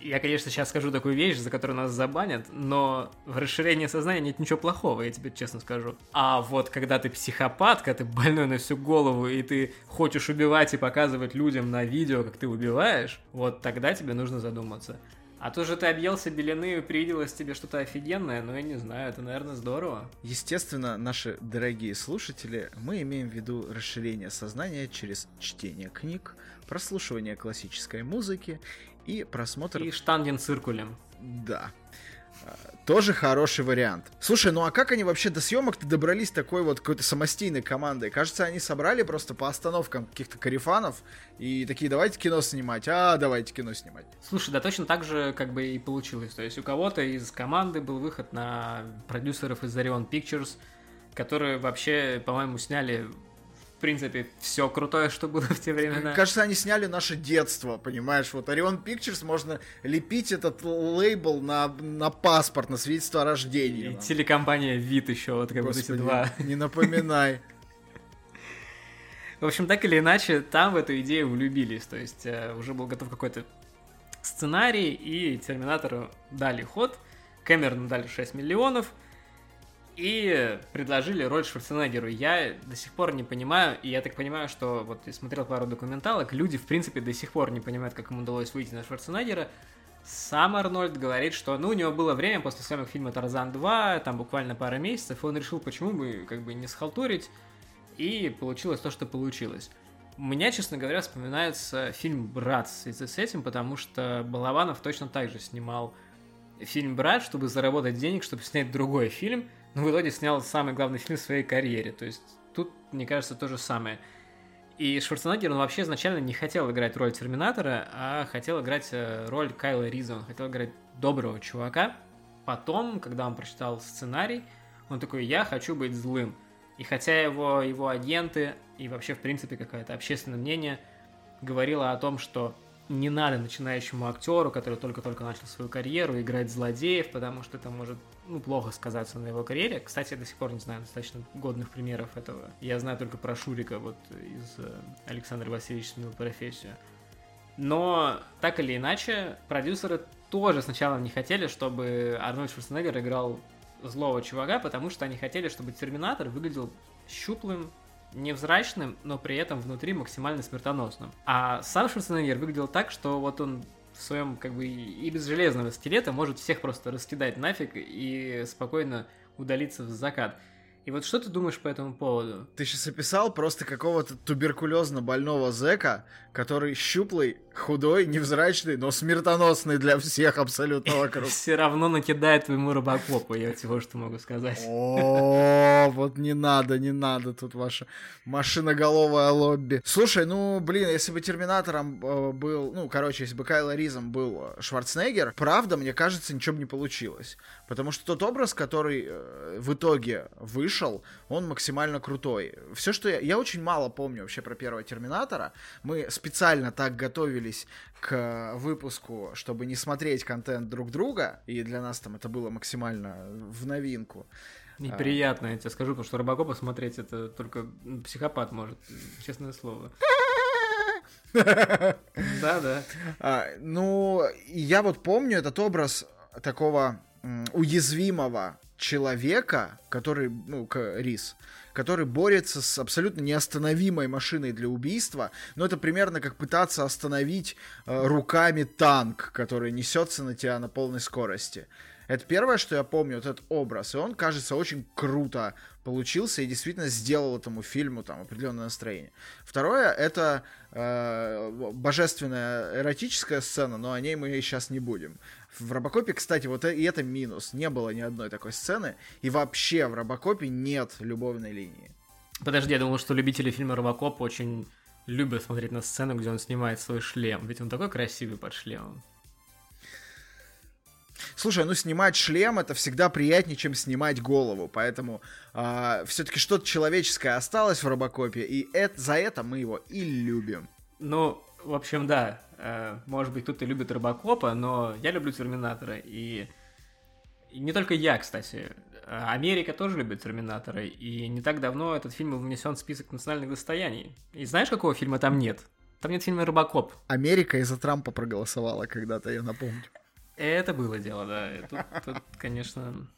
Я, конечно, сейчас скажу такую вещь, за которую нас забанят, но в расширении сознания нет ничего плохого, я тебе честно скажу. А вот когда ты психопат, когда ты больной на всю голову, и ты хочешь убивать и показывать людям на видео, как ты убиваешь, вот тогда тебе нужно задуматься. А то же ты объелся белины и привиделось тебе что-то офигенное, но я не знаю, это, наверное, здорово. Естественно, наши дорогие слушатели, мы имеем в виду расширение сознания через чтение книг, прослушивание классической музыки и просмотр... И штангенциркулем. Да. А, тоже хороший вариант. Слушай, ну а как они вообще до съемок-то добрались такой вот какой-то самостийной командой? Кажется, они собрали просто по остановкам каких-то карифанов и такие, давайте кино снимать, а давайте кино снимать. Слушай, да точно так же как бы и получилось. То есть у кого-то из команды был выход на продюсеров из Orion Pictures, которые вообще, по-моему, сняли в принципе, все крутое, что было в те времена. Кажется, они сняли наше детство, понимаешь? Вот Orion Pictures можно лепить этот лейбл на, на паспорт, на свидетельство о рождении. И нам. телекомпания Вид еще, вот как Господи, вот эти два. Не напоминай. В общем, так или иначе, там в эту идею влюбились. То есть э, уже был готов какой-то сценарий, и Терминатору дали ход. Кэмерону дали 6 миллионов – и предложили роль Шварценеггеру. Я до сих пор не понимаю, и я так понимаю, что вот я смотрел пару документалок, люди, в принципе, до сих пор не понимают, как ему удалось выйти на Шварценеггера. Сам Арнольд говорит, что ну, у него было время после съемок фильма «Тарзан 2», там буквально пара месяцев, и он решил, почему бы как бы не схалтурить, и получилось то, что получилось. У меня, честно говоря, вспоминается фильм «Брат» с этим, потому что Балабанов точно так же снимал фильм «Брат», чтобы заработать денег, чтобы снять другой фильм – но в итоге снял самый главный *laughs* фильм в своей карьере. То есть тут, мне кажется, то же самое. И Шварценеггер, он вообще изначально не хотел играть роль Терминатора, а хотел играть э, роль Кайла Риза. Он хотел играть доброго чувака. Потом, когда он прочитал сценарий, он такой, я хочу быть злым. И хотя его, его агенты и вообще, в принципе, какое-то общественное мнение говорило о том, что не надо начинающему актеру, который только-только начал свою карьеру, играть злодеев, потому что это может ну, плохо сказаться на его карьере. Кстати, я до сих пор не знаю достаточно годных примеров этого. Я знаю только про Шурика, вот из э, Александра Васильевича сменил профессию. Но, так или иначе, продюсеры тоже сначала не хотели, чтобы Арнольд Шварценеггер играл злого чувака, потому что они хотели, чтобы Терминатор выглядел щуплым, невзрачным, но при этом внутри максимально смертоносным. А сам Шварценеггер выглядел так, что вот он в своем, как бы, и без железного скелета может всех просто раскидать нафиг и спокойно удалиться в закат. И вот что ты думаешь по этому поводу? Ты сейчас описал просто какого-то туберкулезно больного зэка, который щуплый, худой, невзрачный, но смертоносный для всех абсолютно вокруг. Все равно накидает твоему рыбакопу, я всего что могу сказать. О, вот не надо, не надо тут ваша машиноголовая лобби. Слушай, ну, блин, если бы Терминатором э, был, ну, короче, если бы Кайло Ризом был Шварценеггер, правда, мне кажется, ничего бы не получилось. Потому что тот образ, который э, в итоге вышел, он максимально крутой. Все, что я... Я очень мало помню вообще про первого Терминатора. Мы специально так готовились к выпуску, чтобы не смотреть контент друг друга, и для нас там это было максимально в новинку. Неприятно, я тебе скажу, потому что Робокопа смотреть это только психопат может, честное слово. *laughs* Да, да. А, ну, я вот помню этот образ такого уязвимого человека, который, ну, Рис, который борется с абсолютно неостановимой машиной для убийства, но это примерно как пытаться остановить э, руками танк, который несется на тебя на полной скорости. Это первое, что я помню, вот этот образ. И он, кажется, очень круто получился и действительно сделал этому фильму там определенное настроение. Второе, это э, божественная эротическая сцена, но о ней мы сейчас не будем. В Робокопе, кстати, вот и это минус. Не было ни одной такой сцены. И вообще в Робокопе нет любовной линии. Подожди, я думал, что любители фильма Робокоп очень любят смотреть на сцену, где он снимает свой шлем. Ведь он такой красивый под шлемом. Слушай, ну снимать шлем это всегда приятнее, чем снимать голову, поэтому э, все-таки что-то человеческое осталось в Робокопе, и это, за это мы его и любим. Ну, в общем, да, может быть, кто-то любит Робокопа, но я люблю Терминатора, и И не только я, кстати. Америка тоже любит Терминаторы, и не так давно этот фильм был внесен в список национальных достояний. И знаешь, какого фильма там нет? Там нет фильма «Робокоп». Америка из-за Трампа проголосовала когда-то, я напомню. Это было дело, да. Тут, тут конечно,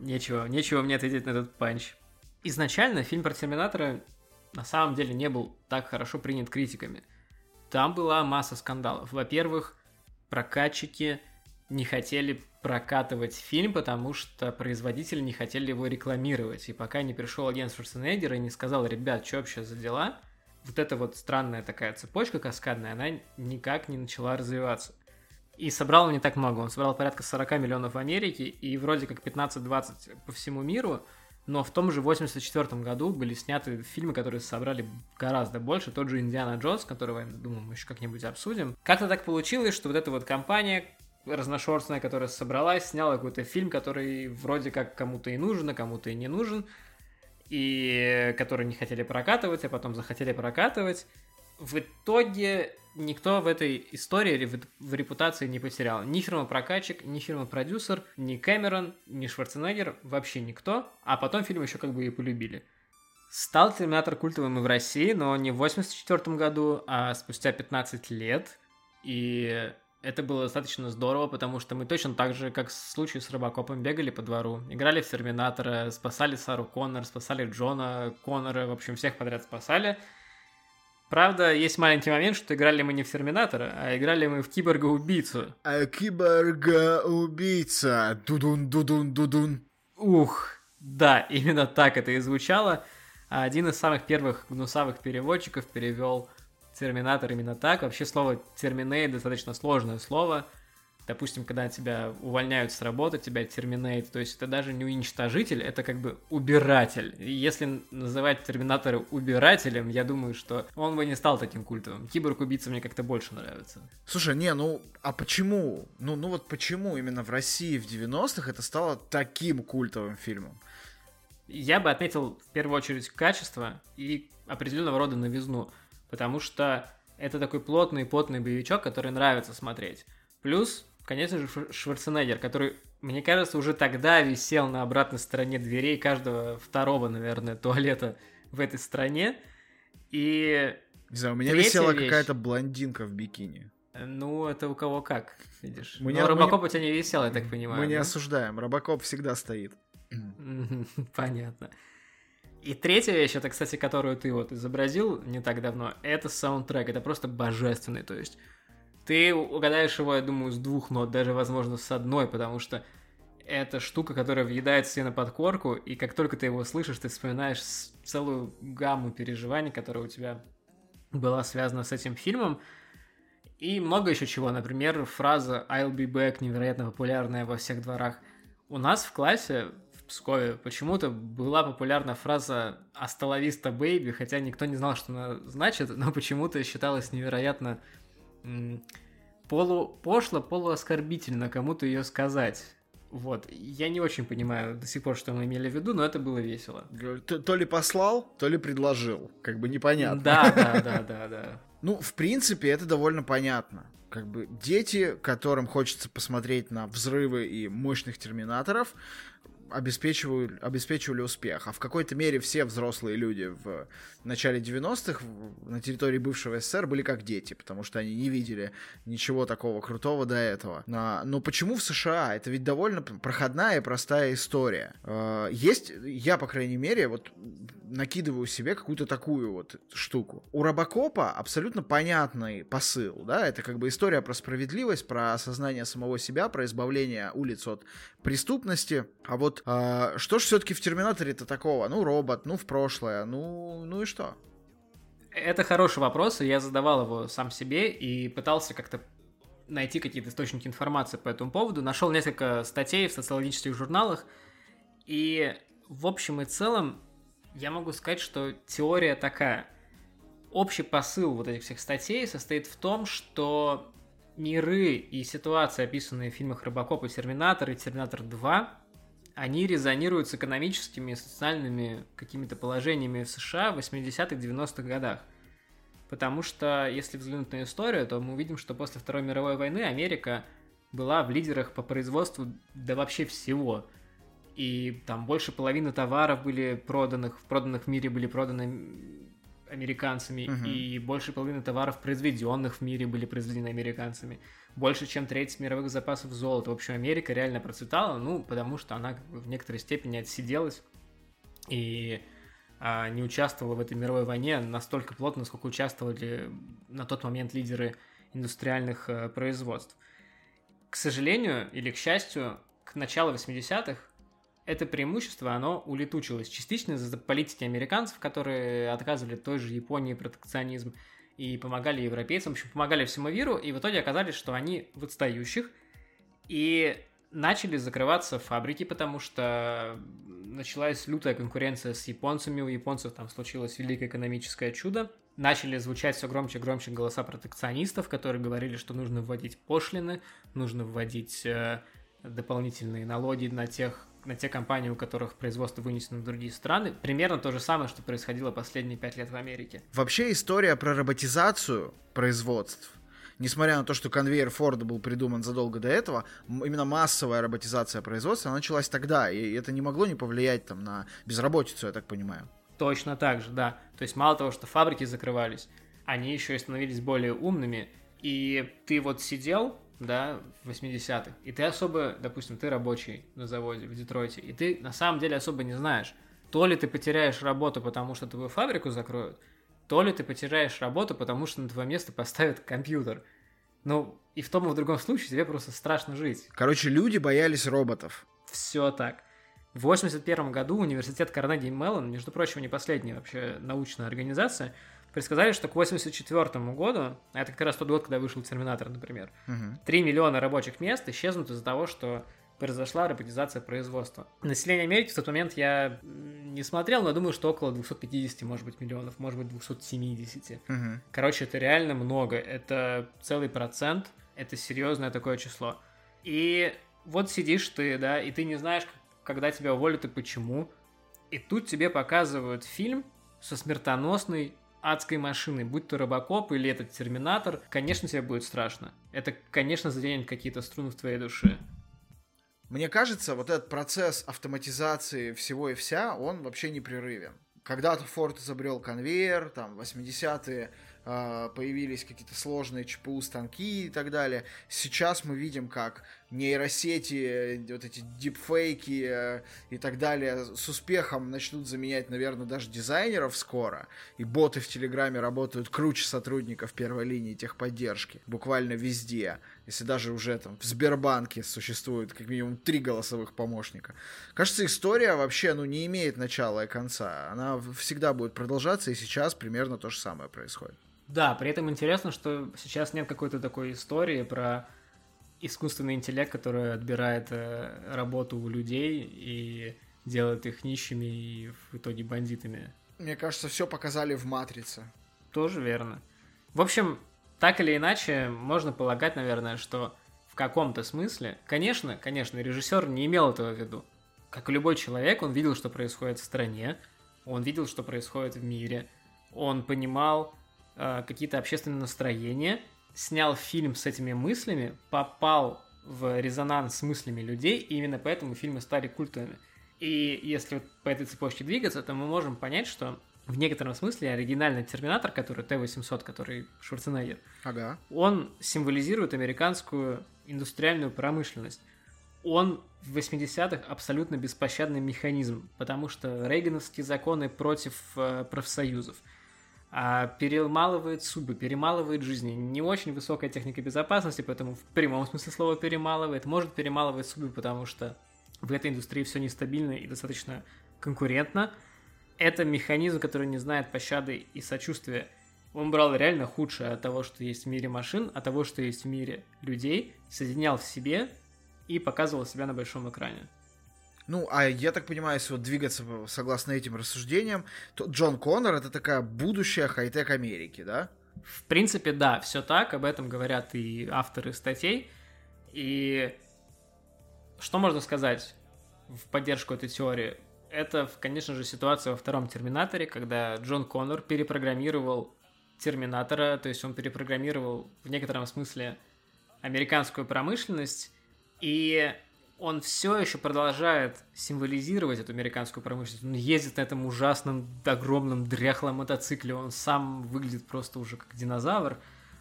нечего, нечего мне ответить на этот панч. Изначально фильм про Терминатора на самом деле не был так хорошо принят критиками. Там была масса скандалов. Во-первых, прокатчики не хотели прокатывать фильм, потому что производители не хотели его рекламировать. И пока не пришел агент Шварценеггера и не сказал, ребят, что вообще за дела, вот эта вот странная такая цепочка каскадная, она никак не начала развиваться. И собрал он не так много, он собрал порядка 40 миллионов в Америке и вроде как 15-20 по всему миру, но в том же 84 году были сняты фильмы, которые собрали гораздо больше, тот же «Индиана Джонс», которого, я думаю, мы еще как-нибудь обсудим. Как-то так получилось, что вот эта вот компания, разношерстная, которая собралась, сняла какой-то фильм, который вроде как кому-то и нужен, а кому-то и не нужен, и который не хотели прокатывать, а потом захотели прокатывать. В итоге никто в этой истории в репутации не потерял. Ни фирма-прокатчик, ни фирма-продюсер, ни Кэмерон, ни Шварценеггер, вообще никто. А потом фильм еще как бы и полюбили. Стал Терминатор культовым и в России, но не в 84 году, а спустя 15 лет. И это было достаточно здорово, потому что мы точно так же, как в случае с Робокопом, бегали по двору, играли в Терминатора, спасали Сару Коннор, спасали Джона Коннора, в общем, всех подряд спасали. Правда, есть маленький момент, что играли мы не в Терминатора, а играли мы в Киборга-убийцу. А Киборга-убийца. Дудун-дудун-дудун. Ух, да, именно так это и звучало. А один из самых первых гнусавых переводчиков перевел Терминатор именно так. Вообще слово терминейт достаточно сложное слово. Допустим, когда тебя увольняют с работы, тебя терминейт, то есть это даже не уничтожитель, это как бы убиратель. И если называть Терминатора убирателем, я думаю, что он бы не стал таким культовым. Киборг-убийца мне как-то больше нравится. Слушай, не, ну, а почему? Ну, ну вот почему именно в России в 90-х это стало таким культовым фильмом? Я бы отметил в первую очередь качество и определенного рода новизну потому что это такой плотный, потный боевичок, который нравится смотреть. Плюс, конечно же, Шварценеггер, который, мне кажется, уже тогда висел на обратной стороне дверей каждого второго, наверное, туалета в этой стране. И... Не знаю, у меня висела вещь... какая-то блондинка в бикини. Ну, это у кого как, видишь. Мы Но не, Робокоп не... у тебя не висел, я так понимаю. Мы да? не осуждаем, Робокоп всегда стоит. *laughs* Понятно. И третья вещь, это, кстати, которую ты вот изобразил не так давно, это саундтрек, это просто божественный, то есть ты угадаешь его, я думаю, с двух нот, даже, возможно, с одной, потому что это штука, которая въедает себе на подкорку, и как только ты его слышишь, ты вспоминаешь целую гамму переживаний, которая у тебя была связана с этим фильмом, и много еще чего, например, фраза «I'll be back» невероятно популярная во всех дворах. У нас в классе Пскове почему-то была популярна фраза «Астоловиста бэйби», хотя никто не знал, что она значит, но почему-то считалось невероятно полу пошло, полуоскорбительно кому-то ее сказать. Вот. Я не очень понимаю до сих пор, что мы имели в виду, но это было весело. То, то ли послал, то ли предложил. Как бы непонятно. Да, да, да, *laughs* да, да. Ну, в принципе, это довольно понятно. Как бы дети, которым хочется посмотреть на взрывы и мощных терминаторов, обеспечивали, обеспечивали успех. А в какой-то мере все взрослые люди в начале 90-х на территории бывшего СССР были как дети, потому что они не видели ничего такого крутого до этого. Но почему в США? Это ведь довольно проходная и простая история. А, есть, я, по крайней мере, вот накидываю себе какую-то такую вот штуку. У Робокопа абсолютно понятный посыл, да, это как бы история про справедливость, про осознание самого себя, про избавление улиц от преступности. А вот э, что же все-таки в Терминаторе-то такого? Ну, робот, ну, в прошлое, ну, ну и что? Это хороший вопрос, и я задавал его сам себе и пытался как-то найти какие-то источники информации по этому поводу. Нашел несколько статей в социологических журналах, и в общем и целом я могу сказать, что теория такая. Общий посыл вот этих всех статей состоит в том, что миры и ситуации, описанные в фильмах Робокоп и Терминатор и Терминатор 2, они резонируют с экономическими и социальными какими-то положениями в США в 80-х, 90-х годах. Потому что, если взглянуть на историю, то мы увидим, что после Второй мировой войны Америка была в лидерах по производству да вообще всего. И там больше половины товаров были проданных, проданных в мире были проданы американцами, угу. и больше половины товаров, произведенных в мире, были произведены американцами. Больше, чем треть мировых запасов золота. В общем, Америка реально процветала, ну, потому что она в некоторой степени отсиделась и а, не участвовала в этой мировой войне настолько плотно, насколько участвовали на тот момент лидеры индустриальных а, производств. К сожалению или к счастью, к началу 80-х это преимущество, оно улетучилось частично из-за политики американцев, которые отказывали той же Японии протекционизм и помогали европейцам, в общем, помогали всему миру, и в итоге оказались, что они в отстающих, и начали закрываться фабрики, потому что началась лютая конкуренция с японцами, у японцев там случилось великое экономическое чудо, начали звучать все громче и громче голоса протекционистов, которые говорили, что нужно вводить пошлины, нужно вводить э, дополнительные налоги на тех на те компании, у которых производство вынесено в другие страны. Примерно то же самое, что происходило последние пять лет в Америке. Вообще история про роботизацию производств несмотря на то, что конвейер Форда был придуман задолго до этого, именно массовая роботизация производства началась тогда, и это не могло не повлиять там на безработицу, я так понимаю. Точно так же, да. То есть мало того, что фабрики закрывались, они еще и становились более умными, и ты вот сидел да, в 80-х, и ты особо, допустим, ты рабочий на заводе в Детройте, и ты на самом деле особо не знаешь, то ли ты потеряешь работу, потому что твою фабрику закроют, то ли ты потеряешь работу, потому что на твое место поставят компьютер. Ну, и в том и в другом случае тебе просто страшно жить. Короче, люди боялись роботов. Все так. В 81 году университет Карнеги Меллон, между прочим, не последняя вообще научная организация, предсказали, что к 84 году, а это как раз тот год, когда вышел Терминатор, например, угу. 3 миллиона рабочих мест исчезнут из-за того, что произошла роботизация производства. Население Америки в тот момент я не смотрел, но думаю, что около 250, может быть, миллионов, может быть, 270. Угу. Короче, это реально много. Это целый процент, это серьезное такое число. И вот сидишь ты, да, и ты не знаешь, когда тебя уволят и почему. И тут тебе показывают фильм со смертоносной адской машиной, будь то Робокоп или этот Терминатор, конечно, тебе будет страшно. Это, конечно, заденет какие-то струны в твоей душе. Мне кажется, вот этот процесс автоматизации всего и вся, он вообще непрерывен. Когда-то Форд изобрел конвейер, там, 80-е э, появились какие-то сложные ЧПУ станки и так далее. Сейчас мы видим, как нейросети, вот эти дипфейки э, и так далее с успехом начнут заменять, наверное, даже дизайнеров скоро. И боты в Телеграме работают круче сотрудников первой линии техподдержки. Буквально везде. Если даже уже там в Сбербанке существует как минимум три голосовых помощника. Кажется, история вообще ну, не имеет начала и конца. Она всегда будет продолжаться, и сейчас примерно то же самое происходит. Да, при этом интересно, что сейчас нет какой-то такой истории про искусственный интеллект, который отбирает э, работу у людей и делает их нищими и в итоге бандитами. Мне кажется, все показали в «Матрице». Тоже верно. В общем, так или иначе, можно полагать, наверное, что в каком-то смысле, конечно, конечно, режиссер не имел этого в виду. Как и любой человек, он видел, что происходит в стране, он видел, что происходит в мире, он понимал э, какие-то общественные настроения – снял фильм с этими мыслями, попал в резонанс с мыслями людей, и именно поэтому фильмы стали культовыми. И если вот по этой цепочке двигаться, то мы можем понять, что в некотором смысле оригинальный Терминатор, который Т-800, который Шварценеггер, ага. он символизирует американскую индустриальную промышленность. Он в 80-х абсолютно беспощадный механизм, потому что рейгановские законы против э, профсоюзов – а перемалывает судьбы, перемалывает жизни. Не очень высокая техника безопасности, поэтому в прямом смысле слова перемалывает. Может перемалывать судьбы, потому что в этой индустрии все нестабильно и достаточно конкурентно. Это механизм, который не знает пощады и сочувствия. Он брал реально худшее от того, что есть в мире машин, от того, что есть в мире людей, соединял в себе и показывал себя на большом экране. Ну, а я так понимаю, если вот двигаться согласно этим рассуждениям, то Джон Коннор это такая будущая хай-тек Америки, да? В принципе, да, все так, об этом говорят и авторы статей. И что можно сказать в поддержку этой теории? Это, конечно же, ситуация во втором Терминаторе, когда Джон Коннор перепрограммировал Терминатора, то есть он перепрограммировал в некотором смысле американскую промышленность, и он все еще продолжает символизировать эту американскую промышленность. Он ездит на этом ужасном, огромном, дряхлом мотоцикле, он сам выглядит просто уже как динозавр,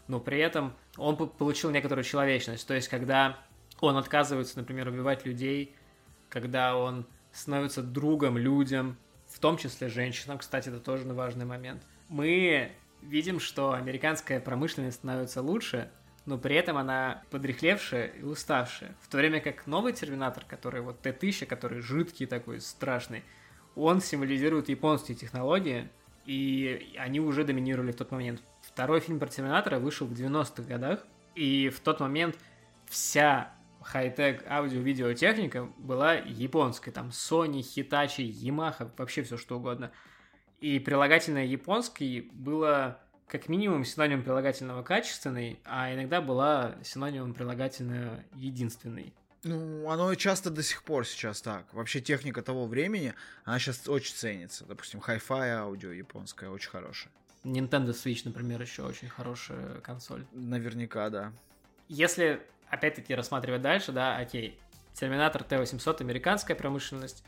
но при этом он получил некоторую человечность. То есть, когда он отказывается, например, убивать людей, когда он становится другом людям, в том числе женщинам, кстати, это тоже важный момент. Мы видим, что американская промышленность становится лучше, но при этом она подрехлевшая и уставшая. В то время как новый Терминатор, который вот Т-1000, который жидкий такой, страшный, он символизирует японские технологии, и они уже доминировали в тот момент. Второй фильм про Терминатора вышел в 90-х годах, и в тот момент вся хай-тек аудио-видеотехника была японской. Там Sony, Hitachi, Yamaha, вообще все что угодно. И прилагательное японский было как минимум синоним прилагательного качественный, а иногда была синонимом прилагательного единственный. Ну, оно часто до сих пор сейчас так. Вообще техника того времени, она сейчас очень ценится. Допустим, Hi-Fi аудио японская очень хорошая. Nintendo Switch, например, еще очень хорошая консоль. Наверняка, да. Если, опять-таки, рассматривать дальше, да, окей, Терминатор Т-800, американская промышленность,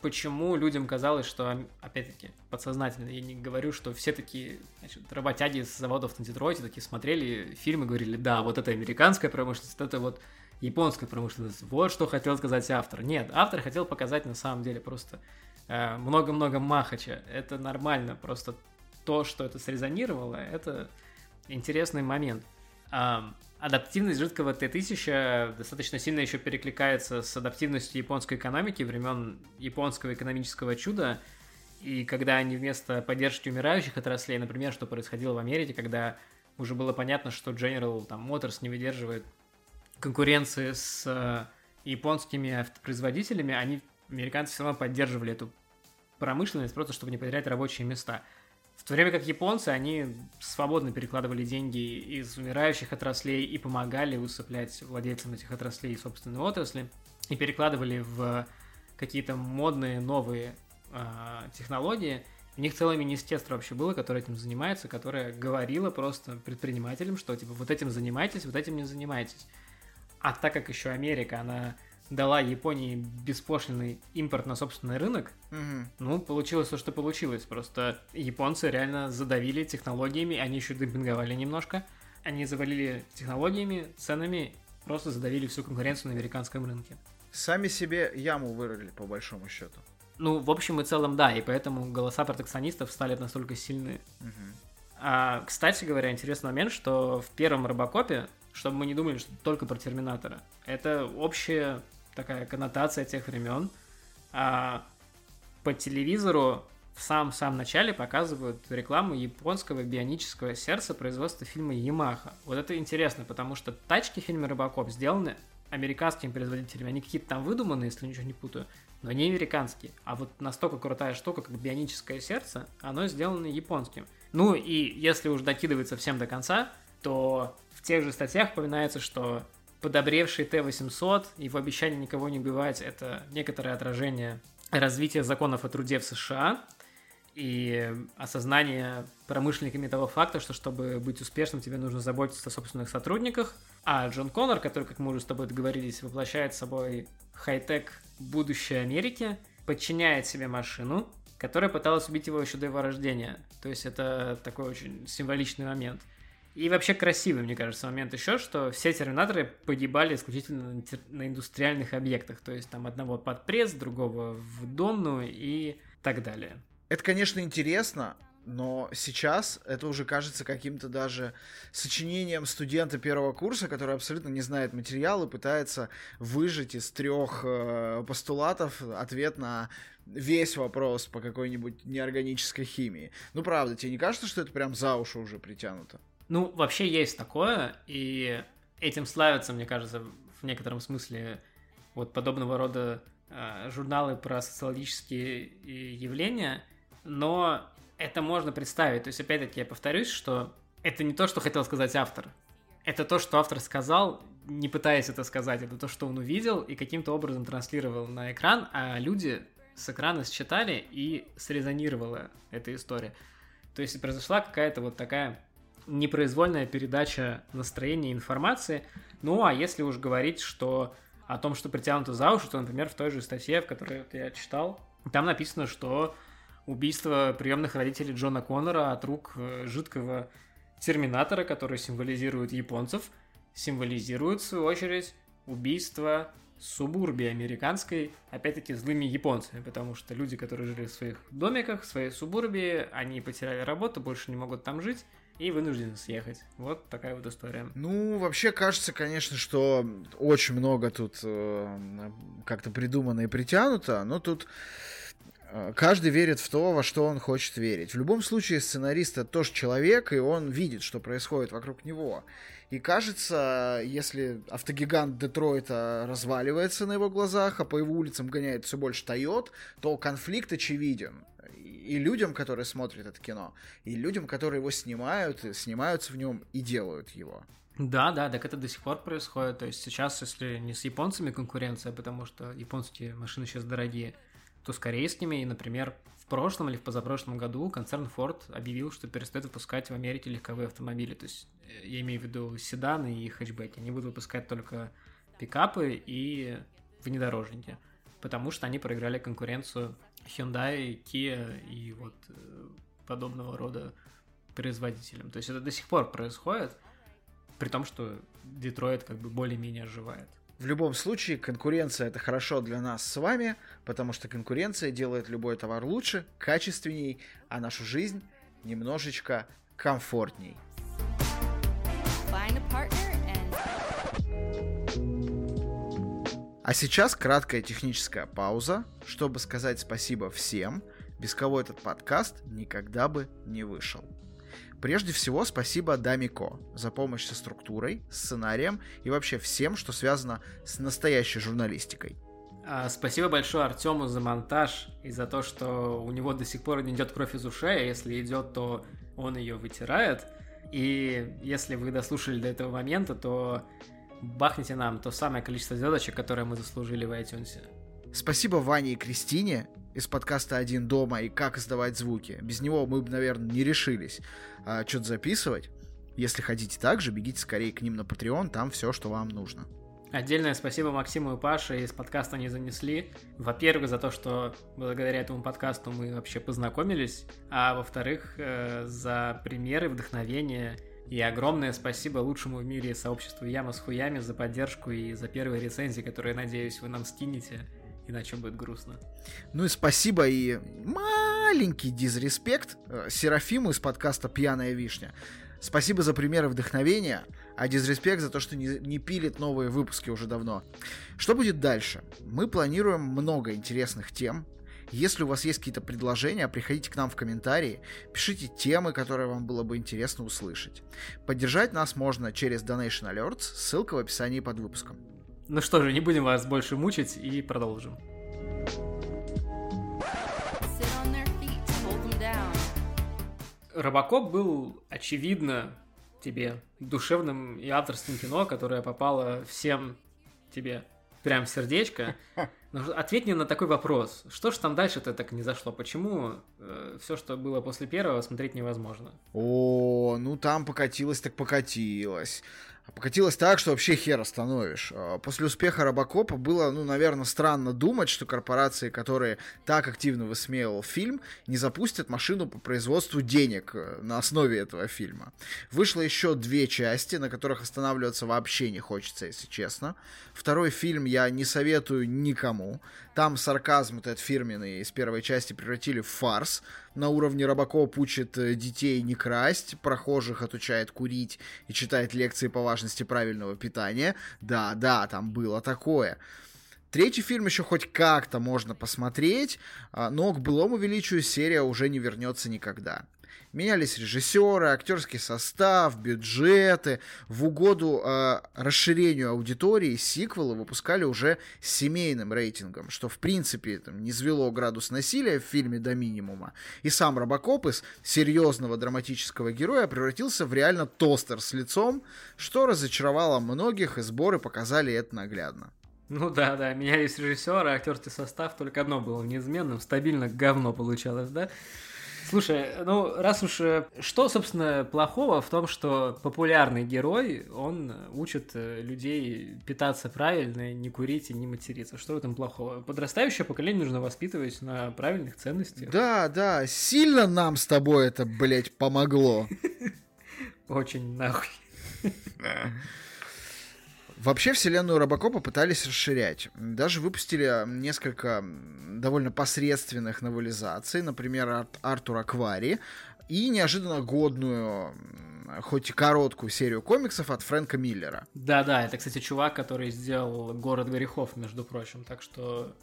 почему людям казалось, что, опять-таки, подсознательно, я не говорю, что все такие значит, работяги с заводов на Детройте такие смотрели фильмы говорили, да, вот это американская промышленность, это вот японская промышленность, вот что хотел сказать автор. Нет, автор хотел показать на самом деле просто э, много-много махача. Это нормально, просто то, что это срезонировало, это интересный момент. А, адаптивность жидкого Т-1000 достаточно сильно еще перекликается с адаптивностью японской экономики времен японского экономического чуда. И когда они вместо поддержки умирающих отраслей, например, что происходило в Америке, когда уже было понятно, что General там, Motors не выдерживает конкуренции с э, японскими автопроизводителями, они, американцы, все равно поддерживали эту промышленность, просто чтобы не потерять рабочие места – в то время как японцы, они свободно перекладывали деньги из умирающих отраслей и помогали усыплять владельцам этих отраслей собственные отрасли, и перекладывали в какие-то модные новые э, технологии. У них целое министерство вообще было, которое этим занимается, которое говорило просто предпринимателям, что типа вот этим занимайтесь, вот этим не занимайтесь. А так как еще Америка, она дала Японии беспошлиный импорт на собственный рынок, угу. ну, получилось то, что получилось. Просто японцы реально задавили технологиями, они еще демпинговали немножко. Они завалили технологиями, ценами, просто задавили всю конкуренцию на американском рынке. Сами себе яму вырыли, по большому счету. Ну, в общем и целом, да, и поэтому голоса протекционистов стали настолько сильны. Угу. А, кстати говоря, интересный момент, что в первом Робокопе, чтобы мы не думали, что только про Терминатора, это общее такая коннотация тех времен. А по телевизору в самом-самом начале показывают рекламу японского бионического сердца производства фильма Ямаха. Вот это интересно, потому что тачки в фильме Робокоп сделаны американскими производителями. Они какие-то там выдуманные, если ничего не путаю, но не американские. А вот настолько крутая штука, как бионическое сердце, оно сделано японским. Ну и если уж докидывать совсем до конца, то в тех же статьях упоминается, что подобревший Т-800, его обещание никого не убивать – это некоторое отражение развития законов о труде в США и осознание промышленниками того факта, что чтобы быть успешным, тебе нужно заботиться о собственных сотрудниках. А Джон Коннор, который, как мы уже с тобой договорились, воплощает собой хай-тек будущее Америки, подчиняет себе машину, которая пыталась убить его еще до его рождения. То есть это такой очень символичный момент. И вообще красивый, мне кажется, момент еще, что все терминаторы погибали исключительно на индустриальных объектах. То есть там одного под пресс, другого в Донну и так далее. Это, конечно, интересно, но сейчас это уже кажется каким-то даже сочинением студента первого курса, который абсолютно не знает материала и пытается выжить из трех э, постулатов ответ на весь вопрос по какой-нибудь неорганической химии. Ну, правда, тебе не кажется, что это прям за уши уже притянуто? Ну, вообще есть такое, и этим славятся, мне кажется, в некотором смысле вот подобного рода э, журналы про социологические явления, но это можно представить. То есть, опять-таки, я повторюсь, что это не то, что хотел сказать автор. Это то, что автор сказал, не пытаясь это сказать. Это то, что он увидел и каким-то образом транслировал на экран, а люди с экрана считали и срезонировала эта история. То есть произошла какая-то вот такая непроизвольная передача настроения и информации. Ну, а если уж говорить, что о том, что притянуто за уши, то, например, в той же статье, в которой я читал, там написано, что убийство приемных родителей Джона Коннора от рук э, жидкого терминатора, который символизирует японцев, символизирует, в свою очередь, убийство субурбии американской, опять-таки, злыми японцами, потому что люди, которые жили в своих домиках, в своей субурбии, они потеряли работу, больше не могут там жить, и вынуждены съехать. Вот такая вот история. Ну, вообще кажется, конечно, что очень много тут э, как-то придумано и притянуто, но тут э, каждый верит в то, во что он хочет верить. В любом случае, сценарист это тоже человек, и он видит, что происходит вокруг него. И кажется, если автогигант Детройта разваливается на его глазах, а по его улицам гоняет все больше Тойот, то конфликт очевиден. И людям, которые смотрят это кино, и людям, которые его снимают, снимаются в нем и делают его. Да, да, так это до сих пор происходит. То есть сейчас, если не с японцами конкуренция, потому что японские машины сейчас дорогие, то с корейскими, и, например, прошлом или в позапрошлом году концерн Ford объявил, что перестает выпускать в Америке легковые автомобили. То есть э, я имею в виду седаны и хэтчбеки. Они будут выпускать только пикапы и внедорожники, потому что они проиграли конкуренцию Hyundai, Kia и вот э, подобного рода производителям. То есть это до сих пор происходит, при том, что Детройт как бы более-менее оживает. В любом случае, конкуренция это хорошо для нас с вами, потому что конкуренция делает любой товар лучше, качественней, а нашу жизнь немножечко комфортней. А сейчас краткая техническая пауза, чтобы сказать спасибо всем, без кого этот подкаст никогда бы не вышел. Прежде всего, спасибо Дамико за помощь со структурой, сценарием и вообще всем, что связано с настоящей журналистикой. А, спасибо большое Артему за монтаж и за то, что у него до сих пор не идет кровь из ушей, а если идет, то он ее вытирает. И если вы дослушали до этого момента, то бахните нам то самое количество звездочек, которое мы заслужили в iTunes. Спасибо Ване и Кристине из подкаста «Один дома» и «Как издавать звуки». Без него мы бы, наверное, не решились а, что-то записывать. Если хотите так же, бегите скорее к ним на Patreon, там все, что вам нужно. Отдельное спасибо Максиму и Паше из подкаста «Не занесли». Во-первых, за то, что благодаря этому подкасту мы вообще познакомились, а во-вторых, э, за примеры, вдохновение и огромное спасибо лучшему в мире сообществу Яма с хуями за поддержку и за первые рецензии, которые, надеюсь, вы нам скинете иначе будет грустно. Ну и спасибо и маленький дизреспект э, Серафиму из подкаста «Пьяная вишня». Спасибо за примеры вдохновения, а дизреспект за то, что не, не пилит новые выпуски уже давно. Что будет дальше? Мы планируем много интересных тем. Если у вас есть какие-то предложения, приходите к нам в комментарии, пишите темы, которые вам было бы интересно услышать. Поддержать нас можно через Donation Alerts, ссылка в описании под выпуском. Ну что же, не будем вас больше мучить и продолжим. Робокоп был, очевидно, тебе душевным и авторским кино, которое попало всем тебе прям сердечко. *laughs* Но ответь мне на такой вопрос. Что ж там дальше-то так не зашло? Почему э, все, что было после первого, смотреть невозможно? О, ну там покатилось так покатилось покатилось так, что вообще хер остановишь. А, после успеха Робокопа было, ну, наверное, странно думать, что корпорации, которые так активно высмеивал фильм, не запустят машину по производству денег э, на основе этого фильма. Вышло еще две части, на которых останавливаться вообще не хочется, если честно. Второй фильм я не советую никому. Там сарказм этот фирменный из первой части превратили в фарс. На уровне Робокоп учит э, детей не красть, прохожих отучает курить и читает лекции по важности правильного питания. Да, да, там было такое. Третий фильм еще хоть как-то можно посмотреть, а, но к былому величию серия уже не вернется никогда. Менялись режиссеры, актерский состав, бюджеты. В угоду э, расширению аудитории сиквелы выпускали уже семейным рейтингом, что в принципе там, не звело градус насилия в фильме до минимума. И сам Робокоп из серьезного драматического героя превратился в реально тостер с лицом, что разочаровало многих, и сборы показали это наглядно. Ну да, да, менялись режиссеры, актерский состав, только одно было неизменным, стабильно говно получалось, да? Слушай, ну раз уж... э, Что, собственно, плохого в том, что популярный герой, он учит э, людей питаться правильно, не курить и не материться. Что в этом плохого? Подрастающее поколение нужно воспитывать на правильных ценностях. Да, да, сильно нам с тобой это, блядь, помогло. *laughs* Очень нахуй. Вообще вселенную Робокопа пытались расширять. Даже выпустили несколько довольно посредственных новелизаций, например, от Артура Квари, и неожиданно годную, хоть и короткую серию комиксов от Фрэнка Миллера. Да-да, это, кстати, чувак, который сделал «Город грехов», между прочим, так что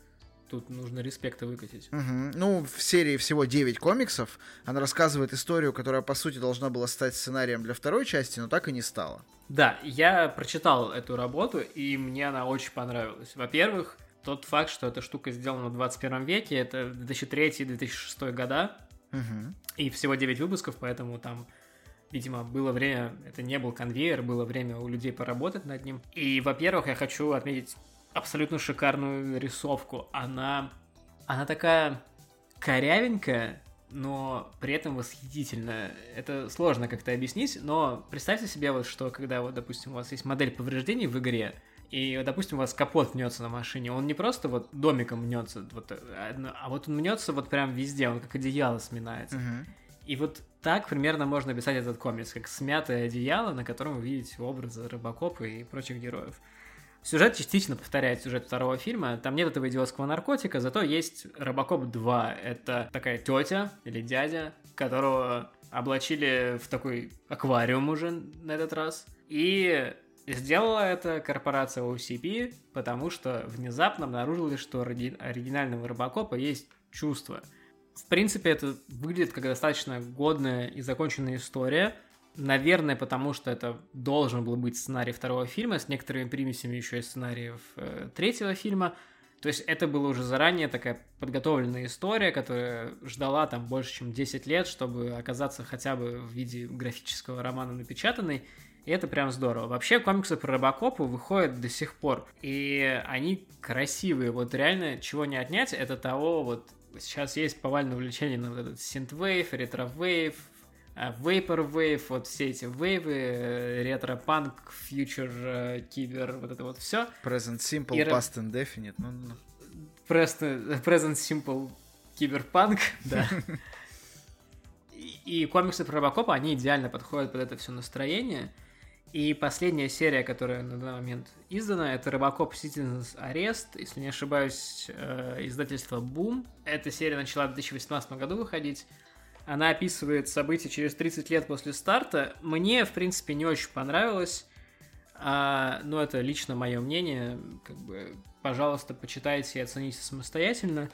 тут нужно респекта выкатить. Мгм. Ну, в серии всего 9 комиксов. Она рассказывает историю, которая, по сути, должна была стать сценарием для второй части, но так и не стала. Да, я прочитал эту работу, и мне она очень понравилась. Во-первых, тот факт, что эта штука сделана в 21 веке, это 2003-2006 года, Мгм. и всего 9 выпусков, поэтому там, видимо, было время, это не был конвейер, было время у людей поработать над ним. И, во-первых, я хочу отметить абсолютно шикарную рисовку. Она, она такая корявенькая, но при этом восхитительная. Это сложно как-то объяснить, но представьте себе вот, что когда вот, допустим, у вас есть модель повреждений в игре, и, допустим, у вас капот мнется на машине, он не просто вот домиком мнется, вот, а вот он мнется вот прям везде, он как одеяло сминается. Мгм. И вот так примерно можно описать этот комикс, как смятое одеяло, на котором вы видите образы Робокопа и прочих героев. Сюжет частично повторяет сюжет второго фильма. Там нет этого идиотского наркотика, зато есть Робокоп 2. Это такая тетя или дядя, которого облачили в такой аквариум уже на этот раз. И сделала это корпорация OCP, потому что внезапно обнаружилось, что у ори- оригинального Робокопа есть чувства. В принципе, это выглядит как достаточно годная и законченная история. Наверное, потому что это должен был быть сценарий второго фильма с некоторыми примесями еще и сценариев э, третьего фильма. То есть это была уже заранее такая подготовленная история, которая ждала там больше, чем 10 лет, чтобы оказаться хотя бы в виде графического романа напечатанной. И это прям здорово. Вообще комиксы про Робокопа выходят до сих пор. И они красивые. Вот реально, чего не отнять, это того вот... Сейчас есть повальное увлечение на вот этот synthwave, retrowave, Vaporwave, вот все эти вейвы, э, ретро-панк, фьючер, э, кибер, вот это вот все. Present Simple, И Past Indefinite. Ну, ну. Present, Present Simple Киберпанк, да. *laughs* И, и комиксы про Робокопа, они идеально подходят под это все настроение. И последняя серия, которая на данный момент издана, это Робокоп Citizens Arrest, если не ошибаюсь, э, издательство Boom. Эта серия начала в 2018 году выходить. Она описывает события через 30 лет после старта. Мне, в принципе, не очень понравилось. А, но это лично мое мнение. Как бы, пожалуйста, почитайте и оцените самостоятельно.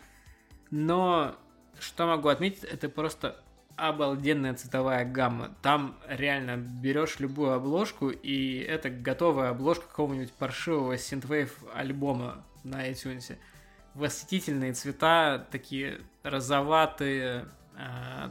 Но что могу отметить, это просто обалденная цветовая гамма. Там реально берешь любую обложку, и это готовая обложка какого-нибудь паршивого синтвейв альбома на iTunes. Восхитительные цвета, такие розоватые,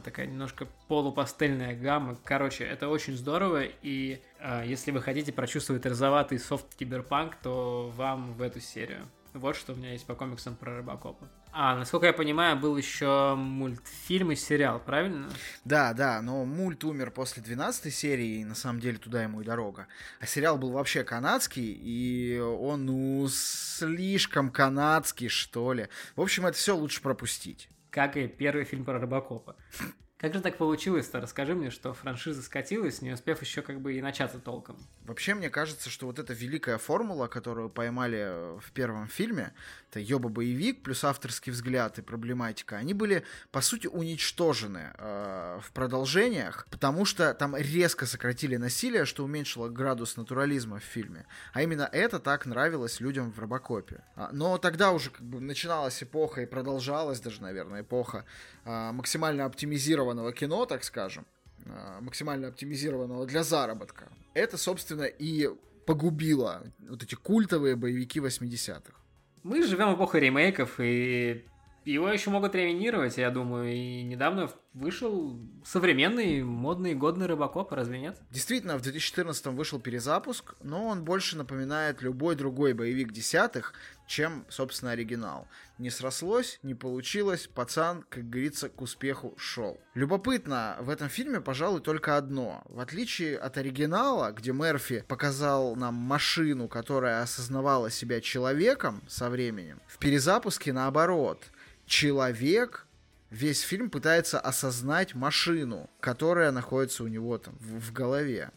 такая немножко полупастельная гамма. Короче, это очень здорово, и а, если вы хотите прочувствовать розоватый софт киберпанк, то вам в эту серию. Вот что у меня есть по комиксам про Робокопа. А, насколько я понимаю, был еще мультфильм и сериал, правильно? Да, да, но мульт умер после 12 серии, и на самом деле туда ему и дорога. А сериал был вообще канадский, и он, ну, слишком канадский, что ли. В общем, это все лучше пропустить. Как и первый фильм про Робокопа. Как же так получилось-то? Расскажи мне, что франшиза скатилась, не успев еще как бы и начаться толком. Вообще, мне кажется, что вот эта великая формула, которую поймали в первом фильме, это ёба-боевик плюс авторский взгляд и проблематика, они были, по сути, уничтожены э, в продолжениях, потому что там резко сократили насилие, что уменьшило градус натурализма в фильме. А именно это так нравилось людям в Робокопе. А, но тогда уже как бы начиналась эпоха и продолжалась даже, наверное, эпоха а, максимально оптимизированного кино, так скажем, а, максимально оптимизированного для заработка. Это, собственно, и погубило вот эти культовые боевики 80-х. Мы живем в эпоху ремейков, и его еще могут реминировать, я думаю. И недавно вышел современный, модный, годный Робокоп, разве нет? Действительно, в 2014 вышел перезапуск, но он больше напоминает любой другой боевик десятых, чем, собственно, оригинал. Не срослось, не получилось, пацан, как говорится, к успеху шел. Любопытно в этом фильме, пожалуй, только одно. В отличие от оригинала, где Мерфи показал нам машину, которая осознавала себя человеком со временем, в перезапуске наоборот. Человек весь фильм пытается осознать машину, которая находится у него там в, в голове.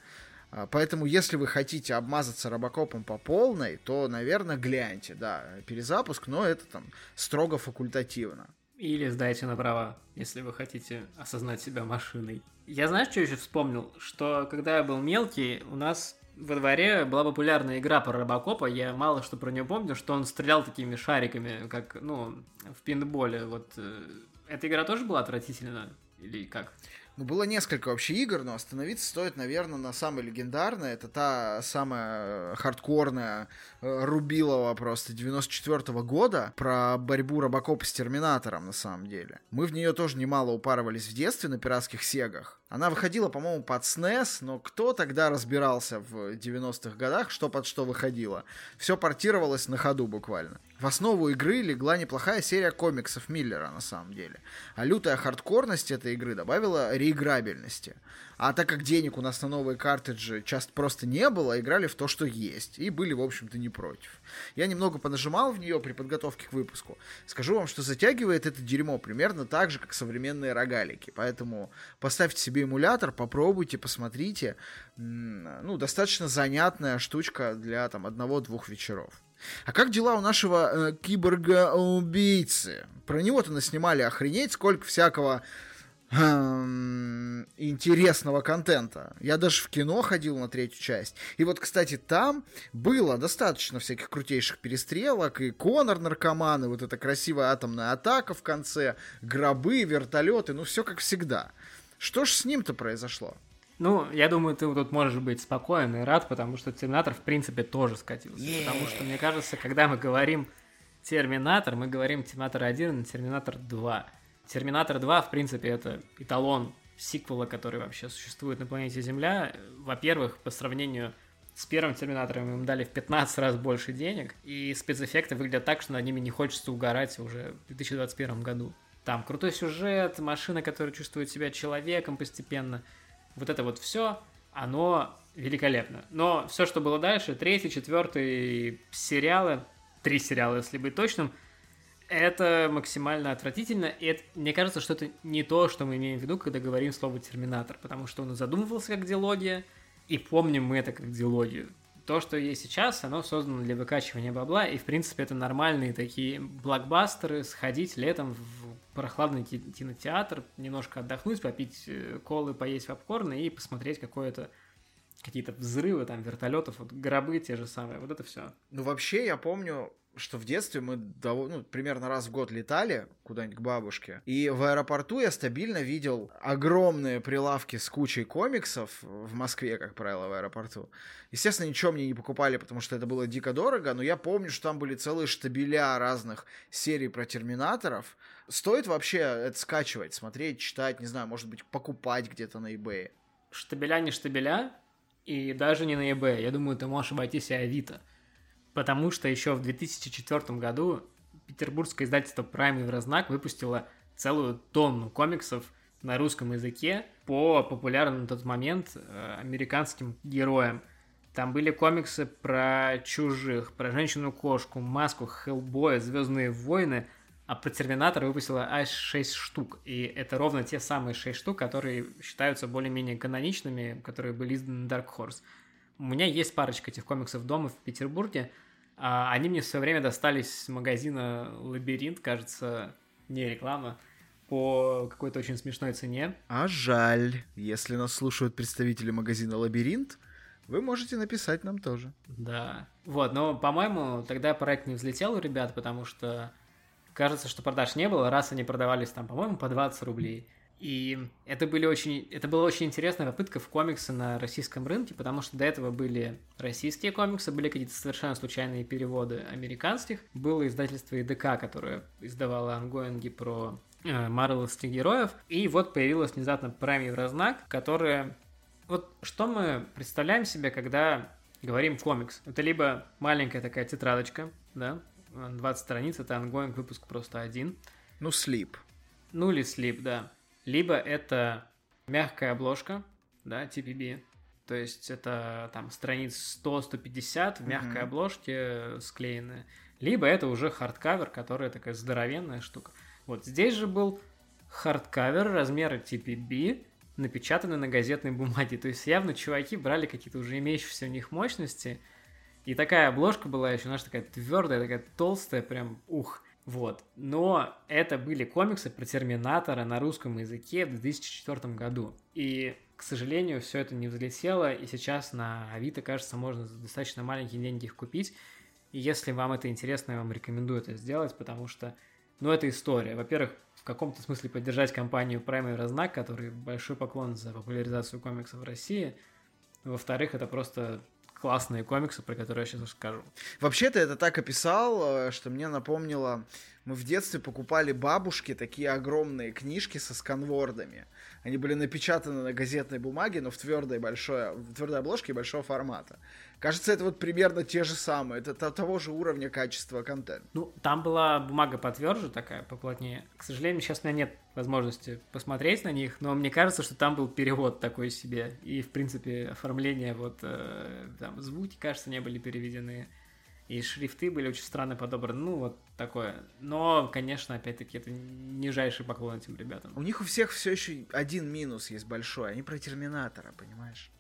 А, поэтому, если вы хотите обмазаться робокопом по полной, то, наверное, гляньте, да, перезапуск, но это там строго факультативно. Или сдайте на права, если вы хотите осознать себя машиной. Я знаешь, что еще вспомнил? Что когда я был мелкий, у нас во дворе была популярная игра про Робокопа, я мало что про нее помню, что он стрелял такими шариками, как, ну, в пинболе, вот. Э, эта игра тоже была отвратительна? Или как? Ну, было несколько вообще игр, но остановиться стоит, наверное, на самой легендарной. Это та самая хардкорная э, Рубилова просто 94 -го года про борьбу Робокопа с Терминатором, на самом деле. Мы в нее тоже немало упарывались в детстве на пиратских сегах. Она выходила, по-моему, под SNES, но кто тогда разбирался в 90-х годах, что под что выходило? Все портировалось на ходу буквально. В основу игры легла неплохая серия комиксов Миллера, на самом деле. А лютая хардкорность этой игры добавила реиграбельности. А так как денег у нас на новые картриджи часто просто не было, играли в то, что есть. И были, в общем-то, не против. Я немного понажимал в нее при подготовке к выпуску. Скажу вам, что затягивает это дерьмо примерно так же, как современные рогалики. Поэтому поставьте себе эмулятор, попробуйте, посмотрите. Ну, достаточно занятная штучка для там одного-двух вечеров. А как дела у нашего э, киборга-убийцы? Про него-то наснимали охренеть, сколько всякого интересного контента. Я даже в кино ходил на третью часть. И вот, кстати, там было достаточно всяких крутейших перестрелок, и Конор наркоман, и вот эта красивая атомная атака в конце, гробы, вертолеты, ну все как всегда. Что ж с ним-то произошло? Ну, я думаю, ты тут можешь быть спокоен и рад, потому что Терминатор, в принципе, тоже скатился. Yeah. Потому что, мне кажется, когда мы говорим Терминатор, мы говорим Терминатор 1 и Терминатор 2. Терминатор 2, в принципе, это эталон сиквела, который вообще существует на планете Земля. Во-первых, по сравнению с первым Терминатором им дали в 15 раз больше денег, и спецэффекты выглядят так, что над ними не хочется угорать уже в 2021 году. Там крутой сюжет, машина, которая чувствует себя человеком постепенно. Вот это вот все, оно великолепно. Но все, что было дальше, третий, четвертый сериалы, три сериала, если быть точным – это максимально отвратительно, и это, мне кажется, что это не то, что мы имеем в виду, когда говорим слово «терминатор», потому что он задумывался как диалогия, и помним мы это как диалогию. То, что есть сейчас, оно создано для выкачивания бабла, и, в принципе, это нормальные такие блокбастеры, сходить летом в прохладный кинотеатр, немножко отдохнуть, попить э, колы, поесть попкорн и посмотреть какое-то какие-то взрывы, там, вертолетов, вот гробы те же самые, вот это все. Ну, вообще, я помню, что в детстве мы довольно, ну, примерно раз в год летали куда-нибудь к бабушке, и в аэропорту я стабильно видел огромные прилавки с кучей комиксов в Москве, как правило, в аэропорту. Естественно, ничего мне не покупали, потому что это было дико дорого, но я помню, что там были целые штабеля разных серий про терминаторов. Стоит вообще это скачивать, смотреть, читать, не знаю, может быть, покупать где-то на eBay? Штабеля не штабеля, и даже не на eBay. Я думаю, ты можешь обойтись и Авито потому что еще в 2004 году петербургское издательство Prime Еврознак выпустило целую тонну комиксов на русском языке по популярным на тот момент э, американским героям. Там были комиксы про чужих, про женщину-кошку, маску, Хеллбоя, Звездные войны, а про Терминатор выпустила аж 6 штук. И это ровно те самые 6 штук, которые считаются более-менее каноничными, которые были изданы Dark Horse. У меня есть парочка этих комиксов дома в Петербурге, они мне все время достались с магазина «Лабиринт», кажется, не реклама, по какой-то очень смешной цене. А жаль, если нас слушают представители магазина «Лабиринт», вы можете написать нам тоже. Да. Вот, но, по-моему, тогда проект не взлетел у ребят, потому что кажется, что продаж не было, раз они продавались там, по-моему, по 20 рублей. И это, были очень, это была очень интересная попытка в комиксы на российском рынке, потому что до этого были российские комиксы, были какие-то совершенно случайные переводы американских. Было издательство ИДК, которое издавало ангоинги про э, марвеловских героев. И вот появилась внезапно Prime Еврознак, которая... Вот что мы представляем себе, когда говорим комикс? Это либо маленькая такая тетрадочка, да, 20 страниц, это ongoing выпуск просто один. Ну, слип. Ну или слип, да. Либо это мягкая обложка, да, TPB, то есть это там страниц 100-150 в мягкой mm-hmm. обложке склеены. Либо это уже hardcover, который такая здоровенная штука. Вот здесь же был hardcover размера TPB, напечатанный на газетной бумаге. То есть явно чуваки брали какие-то уже имеющиеся у них мощности. И такая обложка была еще, знаешь, такая твердая, такая толстая, прям ух. Вот. Но это были комиксы про Терминатора на русском языке в 2004 году. И, к сожалению, все это не взлетело, и сейчас на Авито, кажется, можно за достаточно маленькие деньги их купить. И если вам это интересно, я вам рекомендую это сделать, потому что, ну, это история. Во-первых, в каком-то смысле поддержать компанию Prime и Разнак, который большой поклон за популяризацию комиксов в России. Во-вторых, это просто классные комиксы, про которые я сейчас расскажу. Вообще-то это так описал, э, что мне напомнило, мы в детстве покупали бабушке такие огромные книжки со сканвордами. Они были напечатаны на газетной бумаге, но в твердой, большой, в твердой обложке большого формата. Кажется, это вот примерно те же самые. Это того же уровня качества контента. Ну, там была бумага потверже такая, поплотнее. К сожалению, сейчас у меня нет возможности посмотреть на них, но мне кажется, что там был перевод такой себе. И, в принципе, оформление, вот, э, там, звуки, кажется, не были переведены. И шрифты были очень странно подобраны. Ну, вот такое. Но, конечно, опять-таки, это нижайший поклон этим ребятам. У них у всех все еще один минус есть большой. Они про Терминатора, понимаешь?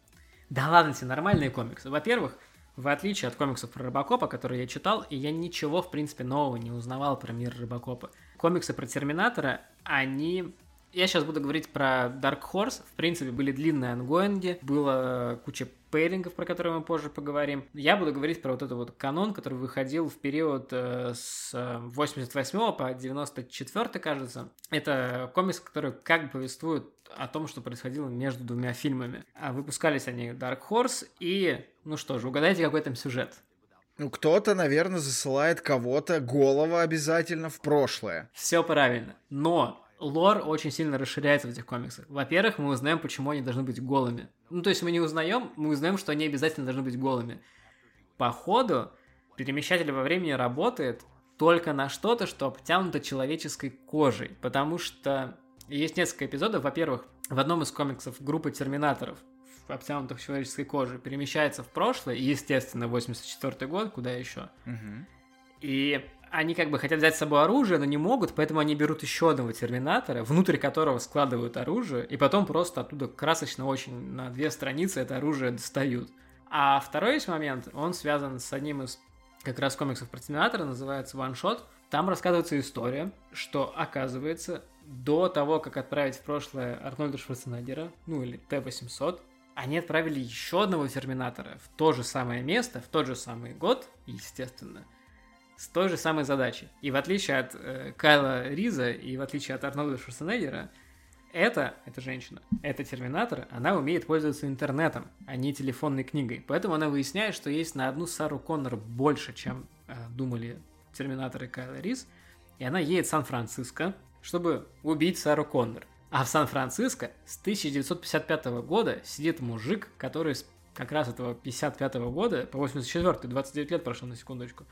Да ладно тебе, нормальные комиксы. Во-первых, в отличие от комиксов про Рыбакопа, которые я читал, и я ничего, в принципе, нового не узнавал про мир Рыбакопа. Комиксы про Терминатора, они я сейчас буду говорить про Dark Horse. В принципе, были длинные ангоинги, было куча пейрингов, про которые мы позже поговорим. Я буду говорить про вот этот вот канон, который выходил в период э, с 88 по 94, кажется. Это комикс, который как бы повествует о том, что происходило между двумя фильмами. А выпускались они Dark Horse и, ну что же, угадайте, какой там сюжет. Ну, кто-то, наверное, засылает кого-то голова обязательно в прошлое. Все правильно. Но лор очень сильно расширяется в этих комиксах. Во-первых, мы узнаем, почему они должны быть голыми. Ну, то есть мы не узнаем, мы узнаем, что они обязательно должны быть голыми. По ходу перемещатель во времени работает только на что-то, что обтянуто человеческой кожей. Потому что есть несколько эпизодов. Во-первых, в одном из комиксов группа терминаторов обтянутых человеческой кожей перемещается в прошлое, естественно, 84 год, куда еще. Угу. И они как бы хотят взять с собой оружие, но не могут, поэтому они берут еще одного терминатора, внутрь которого складывают оружие, и потом просто оттуда красочно очень на две страницы это оружие достают. А второй есть момент, он связан с одним из как раз комиксов про терминатора, называется One Shot. Там рассказывается история, что оказывается до того, как отправить в прошлое Арнольда Шварценеггера, ну или Т-800, они отправили еще одного терминатора в то же самое место, в тот же самый год, естественно – с той же самой задачей. И в отличие от э, Кайла Риза и в отличие от Арнольда Шварценеггера, это, эта женщина, это Терминатор, она умеет пользоваться интернетом, а не телефонной книгой. Поэтому она выясняет, что есть на одну Сару Коннор больше, чем э, думали Терминатор и Кайла Риз. И она едет в Сан-Франциско, чтобы убить Сару Коннор. А в Сан-Франциско с 1955 года сидит мужик, который как раз этого 55 года, по 84 29 лет прошло на секундочку,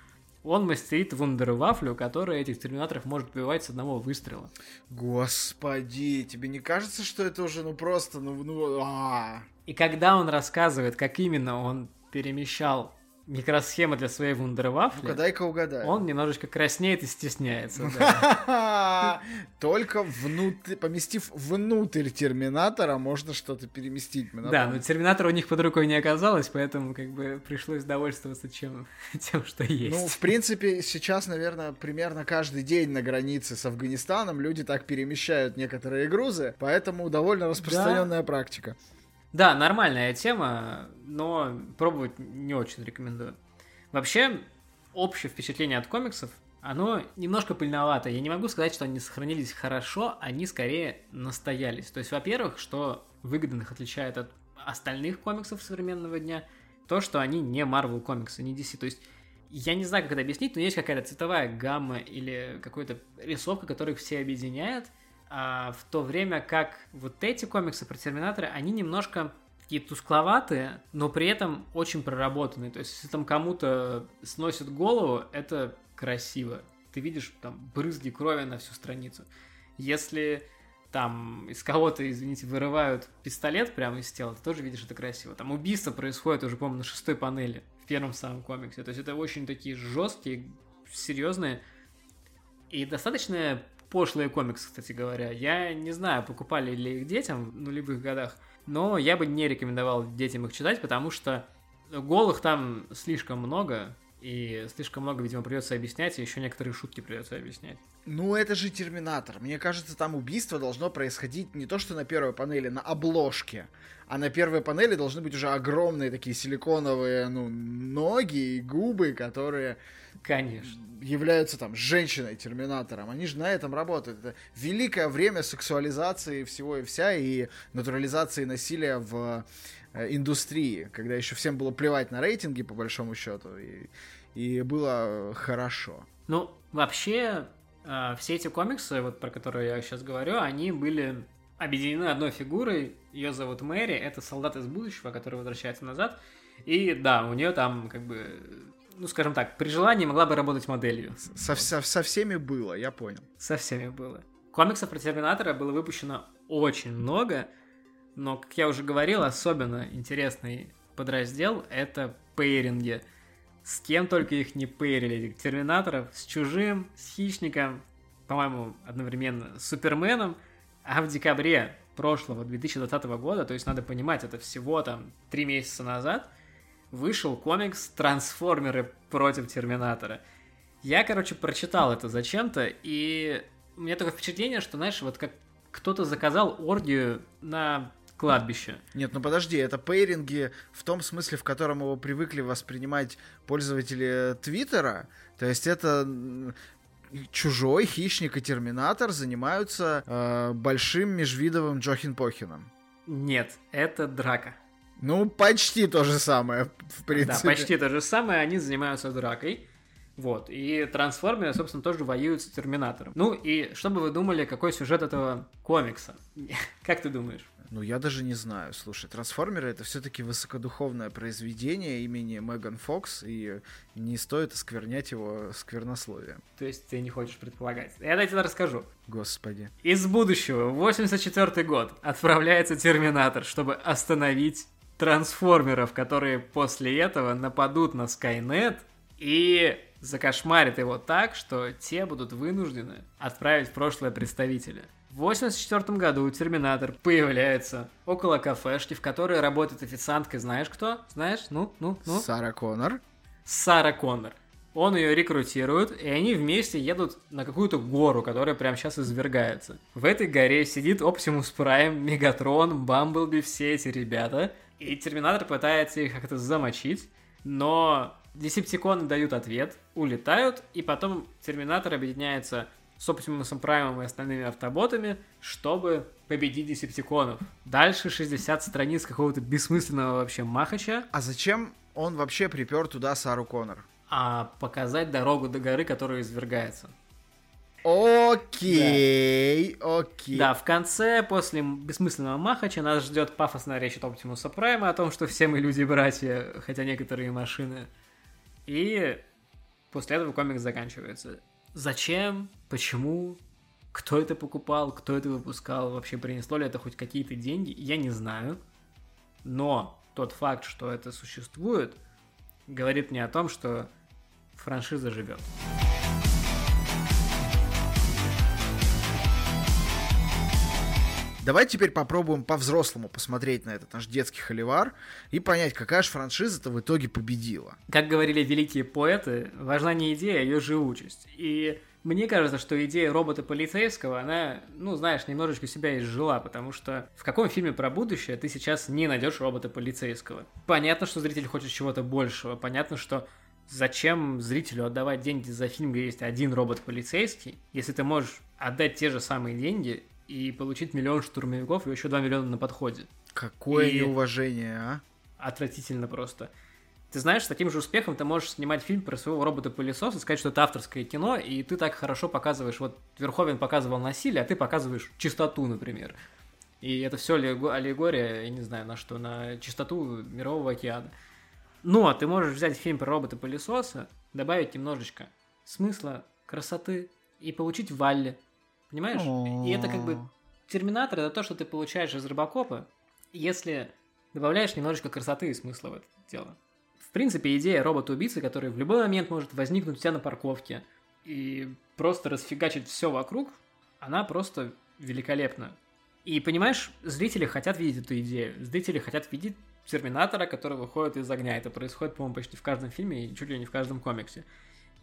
он мастерит вундервафлю, которая этих терминаторов может убивать с одного выстрела. Господи, тебе не кажется, что это уже ну просто, ну, ну, а, И когда он рассказывает, как именно он перемещал микросхема для своей вундервафли. Ну-ка, дай-ка угадай. Он немножечко краснеет и стесняется. *laughs* Только внутрь, поместив внутрь терминатора, можно что-то переместить. Да, но терминатора у них под рукой не оказалось, поэтому как бы пришлось довольствоваться чем, *laughs* тем, что есть. Ну, в принципе, сейчас, наверное, примерно каждый день на границе с Афганистаном люди так перемещают некоторые грузы, поэтому довольно распространенная практика. Да, нормальная тема, но пробовать не очень рекомендую. Вообще, общее впечатление от комиксов, оно немножко пыльновато. Я не могу сказать, что они сохранились хорошо, они скорее настоялись. То есть, во-первых, что выгодно их отличает от остальных комиксов современного дня, то, что они не Marvel комиксы, не DC. То есть, я не знаю, как это объяснить, но есть какая-то цветовая гамма или какая-то рисовка, которая их все объединяет – а, в то время как вот эти комиксы про Терминатора, они немножко такие тускловатые, но при этом очень проработанные. То есть, если там кому-то сносит голову, это красиво. Ты видишь там брызги крови на всю страницу. Если там из кого-то, извините, вырывают пистолет прямо из тела, ты тоже видишь это красиво. Там убийство происходит уже, по-моему, на шестой панели в первом самом комиксе. То есть это очень такие жесткие, серьезные и достаточно пошлые комиксы, кстати говоря. Я не знаю, покупали ли их детям в нулевых годах, но я бы не рекомендовал детям их читать, потому что голых там слишком много, и слишком много, видимо, придется объяснять, и еще некоторые шутки придется объяснять. Ну, это же Терминатор. Мне кажется, там убийство должно происходить не то, что на первой панели, на обложке. А на первой панели должны быть уже огромные такие силиконовые, ну, ноги и губы, которые... Конечно. Являются там женщиной-терминатором. Они же на этом работают. Это великое время сексуализации всего и вся и натурализации насилия в Э, индустрии, когда еще всем было плевать на рейтинги, по большому счету, и, и было хорошо. Ну, вообще, э, все эти комиксы, вот про которые я сейчас говорю, они были объединены одной фигурой. Ее зовут Мэри, это солдат из будущего, который возвращается назад. И да, у нее там как бы ну, скажем так, при желании могла бы работать моделью. Со, со, со всеми было, я понял. Со всеми было. Комиксов про Терминатора было выпущено очень много, но, как я уже говорил, особенно интересный подраздел — это пейринги. С кем только их не пейрили. Терминаторов с Чужим, с Хищником, по-моему, одновременно с Суперменом. А в декабре прошлого 2020 года, то есть надо понимать, это всего там три месяца назад, вышел комикс «Трансформеры против Терминатора». Я, короче, прочитал это зачем-то, и у меня такое впечатление, что, знаешь, вот как кто-то заказал оргию на кладбище. Нет, ну подожди, это пейринги в том смысле, в котором его привыкли воспринимать пользователи Твиттера. То есть это чужой хищник и терминатор занимаются э, большим межвидовым Джохин Похином. Нет, это драка. Ну, почти то же самое, в принципе. Да, почти то же самое, они занимаются дракой. Вот, и трансформеры, собственно, тоже воюют с Терминатором. Ну, и что бы вы думали, какой сюжет этого комикса? *laughs* как ты думаешь? Ну, я даже не знаю. Слушай, трансформеры это все-таки высокодуховное произведение имени Меган Фокс, и не стоит осквернять его сквернословием. То есть ты не хочешь предполагать? Я тебе расскажу. Господи. Из будущего, 84 год, отправляется Терминатор, чтобы остановить трансформеров, которые после этого нападут на Скайнет и закошмарят его так, что те будут вынуждены отправить в прошлое представителя. В 1984 году Терминатор появляется около кафешки, в которой работает официанткой. Знаешь кто? Знаешь? Ну, ну, ну. Сара Коннор. Сара Коннор. Он ее рекрутирует, и они вместе едут на какую-то гору, которая прямо сейчас извергается. В этой горе сидит Оптимус Прайм, Мегатрон, Бамблби, все эти ребята. И Терминатор пытается их как-то замочить, но Десептиконы дают ответ, улетают, и потом Терминатор объединяется с Оптимусом Праймом и остальными автоботами, чтобы победить Десептиконов. Дальше 60 страниц какого-то бессмысленного вообще махача. А зачем он вообще припер туда Сару Коннор? А показать дорогу до горы, которая извергается. Окей, да. окей. Да, в конце, после бессмысленного махача, нас ждет пафосная речь от Оптимуса Прайма о том, что все мы люди-братья, хотя некоторые машины. И после этого комикс заканчивается. Зачем? Почему? Кто это покупал? Кто это выпускал? Вообще принесло ли это хоть какие-то деньги? Я не знаю. Но тот факт, что это существует, говорит мне о том, что франшиза живет. Давай теперь попробуем по-взрослому посмотреть на этот наш детский холивар и понять, какая же франшиза-то в итоге победила. Как говорили великие поэты, важна не идея, а ее живучесть. И мне кажется, что идея робота полицейского, она, ну, знаешь, немножечко себя изжила, потому что в каком фильме про будущее ты сейчас не найдешь робота полицейского? Понятно, что зритель хочет чего-то большего, понятно, что зачем зрителю отдавать деньги за фильм, где есть один робот полицейский, если ты можешь отдать те же самые деньги и получить миллион штурмовиков и еще 2 миллиона на подходе. Какое и... неуважение, а? Отвратительно просто. Ты знаешь, с таким же успехом ты можешь снимать фильм про своего робота-пылесоса, сказать, что это авторское кино, и ты так хорошо показываешь, вот Верховен показывал насилие, а ты показываешь чистоту, например. И это все аллегория, я не знаю, на что, на чистоту мирового океана. Ну, а ты можешь взять фильм про робота-пылесоса, добавить немножечко смысла, красоты и получить Валли. Понимаешь? И это как бы Терминатор это то, что ты получаешь из Робокопа, если добавляешь немножечко красоты и смысла в это дело. В принципе, идея робота-убийцы, который в любой момент может возникнуть у тебя на парковке и просто расфигачить все вокруг, она просто великолепна. И понимаешь, зрители хотят видеть эту идею. Зрители хотят видеть Терминатора, который выходит из огня. Это происходит, по-моему, почти в каждом фильме и чуть ли не в каждом комиксе.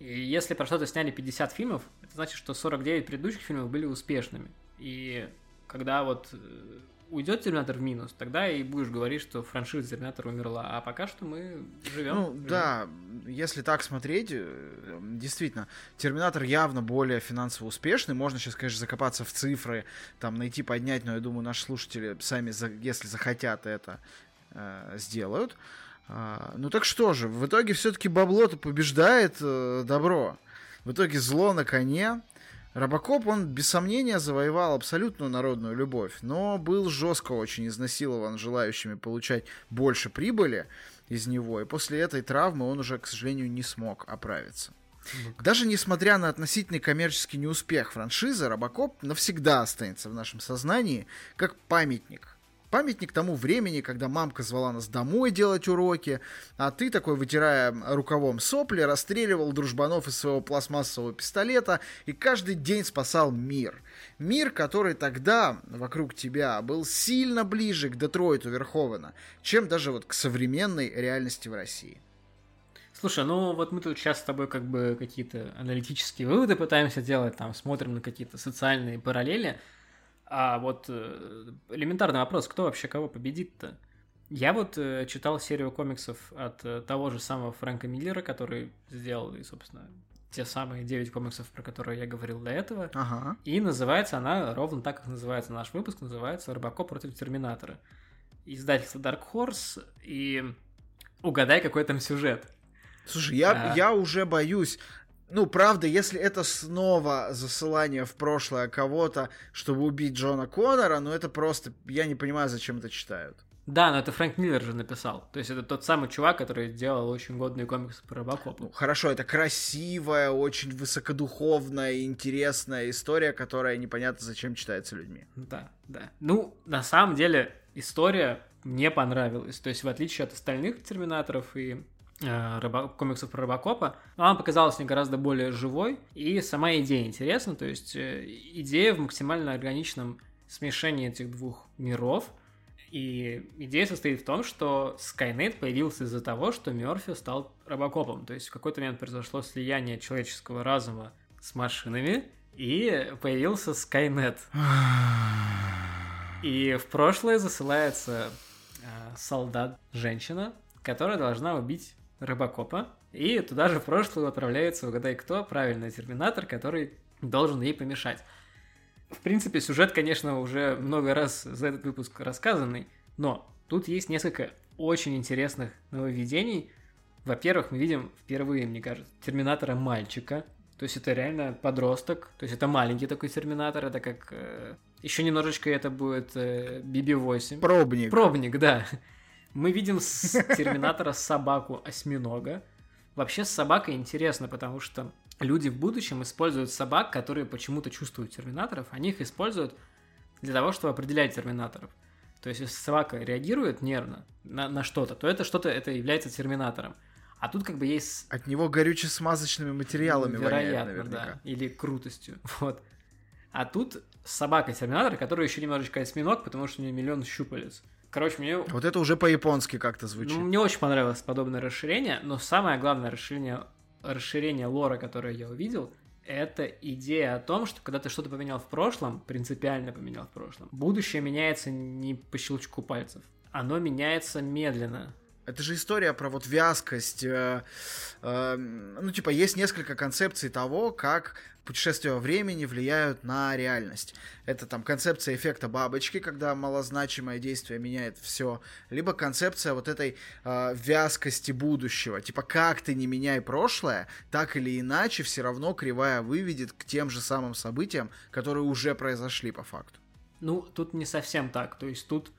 И если про что-то сняли 50 фильмов, это значит, что 49 предыдущих фильмов были успешными. И когда вот э, уйдет Терминатор в минус, тогда и будешь говорить, что франшиза Терминатора умерла. А пока что мы живем. Ну живем. да, если так смотреть, э, действительно, Терминатор явно более финансово успешный. Можно сейчас, конечно, закопаться в цифры, там найти, поднять, но я думаю, наши слушатели сами, если захотят это, э, сделают. А, ну так что же, в итоге все-таки бабло-то побеждает э, добро. В итоге зло на коне. Робокоп, он без сомнения завоевал абсолютную народную любовь, но был жестко очень изнасилован желающими получать больше прибыли из него, и после этой травмы он уже, к сожалению, не смог оправиться. Даже несмотря на относительный коммерческий неуспех франшизы, Робокоп навсегда останется в нашем сознании как памятник памятник тому времени, когда мамка звала нас домой делать уроки, а ты такой, вытирая рукавом сопли, расстреливал дружбанов из своего пластмассового пистолета и каждый день спасал мир. Мир, который тогда вокруг тебя был сильно ближе к Детройту Верховена, чем даже вот к современной реальности в России. Слушай, ну вот мы тут сейчас с тобой как бы какие-то аналитические выводы пытаемся делать, там смотрим на какие-то социальные параллели. А вот э, элементарный вопрос, кто вообще кого победит-то? Я вот э, читал серию комиксов от э, того же самого Фрэнка Миллера, который сделал, и, собственно, те самые 9 комиксов, про которые я говорил до этого. Ага. И называется она ровно так, как называется наш выпуск, называется «Робокоп против Терминатора». Издательство Dark Horse, и угадай, какой там сюжет. Слушай, я, а... я уже боюсь ну, правда, если это снова засылание в прошлое кого-то, чтобы убить Джона Коннора, ну это просто, я не понимаю, зачем это читают. Да, но это Фрэнк Миллер же написал. То есть это тот самый чувак, который делал очень годные комиксы про Робокопа. Ну, хорошо, это красивая, очень высокодуховная, интересная история, которая непонятно зачем читается людьми. Да, да. Ну, на самом деле, история мне понравилась. То есть, в отличие от остальных Терминаторов и рыбо... комиксов про Робокопа, но она показалась мне гораздо более живой, и сама идея интересна, то есть э, идея в максимально органичном смешении этих двух миров, и идея состоит в том, что Skynet появился из-за того, что Мерфи стал робокопом. То есть в какой-то момент произошло слияние человеческого разума с машинами, и появился Skynet. *sighs* И в прошлое засылается э, солдат-женщина, которая должна убить Робокопа, и туда же в прошлое отправляется, угадай кто, правильный Терминатор, который должен ей помешать. В принципе, сюжет, конечно, уже много раз за этот выпуск рассказанный, но тут есть несколько очень интересных нововведений. Во-первых, мы видим впервые, мне кажется, Терминатора мальчика, то есть это реально подросток, то есть это маленький такой Терминатор, это как... Э, еще немножечко это будет э, BB-8. Пробник. Пробник, да. Мы видим с Терминатора собаку-осьминога. Вообще с собакой интересно, потому что люди в будущем используют собак, которые почему-то чувствуют терминаторов, они их используют для того, чтобы определять терминаторов. То есть, если собака реагирует нервно на, на что-то, то это что-то это является терминатором. А тут как бы есть... От него горюче-смазочными материалами Вероятно, воняет, да. Или крутостью. *laughs* Вот. А тут собака-терминатор, который еще немножечко осьминог, потому что у него миллион щупалец. Короче, мне... Вот это уже по-японски как-то звучит. Ну, мне очень понравилось подобное расширение, но самое главное расширение, расширение лора, которое я увидел, это идея о том, что когда ты что-то поменял в прошлом, принципиально поменял в прошлом, будущее меняется не по щелчку пальцев. Оно меняется медленно. Это же история про вот вязкость. Э, э, ну, типа, есть несколько концепций того, как путешествия во времени влияют на реальность. Это там концепция эффекта бабочки, когда малозначимое действие меняет все, либо концепция вот этой э, вязкости будущего. Типа, как ты не меняй прошлое, так или иначе, все равно кривая выведет к тем же самым событиям, которые уже произошли по факту. Ну, тут не совсем так. То есть тут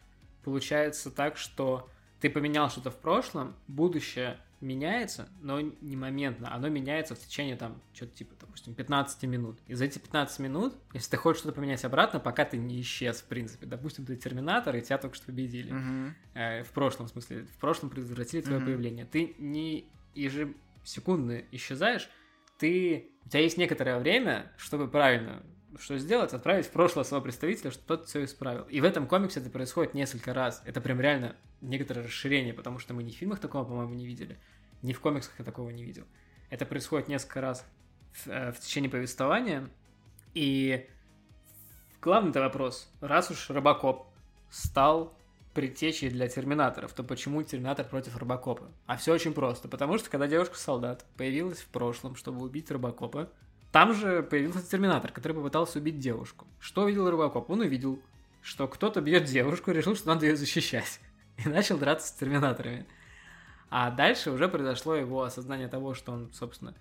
получается так, что ты поменял что-то в прошлом, будущее меняется, но не моментно. Оно меняется в течение, там, что-то типа, допустим, 15 минут. И за эти 15 минут, если ты хочешь что-то поменять обратно, пока ты не исчез, в принципе. Допустим, ты Терминатор, и тебя только что победили. Мгм. Э, в прошлом смысле. В прошлом предотвратили твое Мгм. появление. Ты не ежесекундно исчезаешь, ты... У тебя есть некоторое время, чтобы правильно что сделать, отправить в прошлое своего представителя, чтобы тот все исправил. И в этом комиксе это происходит несколько раз. Это прям реально некоторое расширение, потому что мы ни в фильмах такого, по-моему, не видели, ни в комиксах я такого не видел. Это происходит несколько раз в, э, в течение повествования. И главный-то вопрос, раз уж Робокоп стал предтечей для терминаторов, то почему терминатор против Робокопа? А все очень просто, потому что когда девушка-солдат появилась в прошлом, чтобы убить Робокопа, там же появился терминатор, который попытался убить девушку. Что увидел Робокоп? Он увидел, что кто-то бьет девушку, и решил, что надо ее защищать. *laughs* И начал драться с терминаторами. А дальше уже произошло его осознание того, что он, собственно,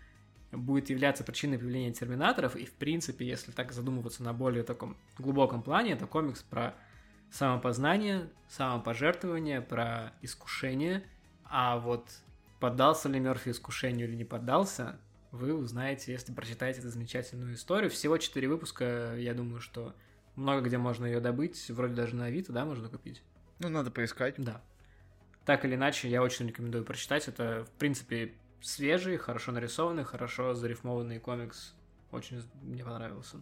будет являться причиной появления терминаторов. И, в принципе, если так задумываться на более таком глубоком плане, это комикс про самопознание, самопожертвование, про искушение. А вот поддался ли Мерфи искушению или не поддался, вы узнаете, если прочитаете эту замечательную историю. Всего четыре выпуска, я думаю, что много где можно ее добыть, вроде даже на Авито, да, можно купить. Ну, надо поискать. Да. Так или иначе, я очень рекомендую прочитать. Это, в принципе, свежий, хорошо нарисованный, хорошо зарифмованный комикс. Очень мне понравился.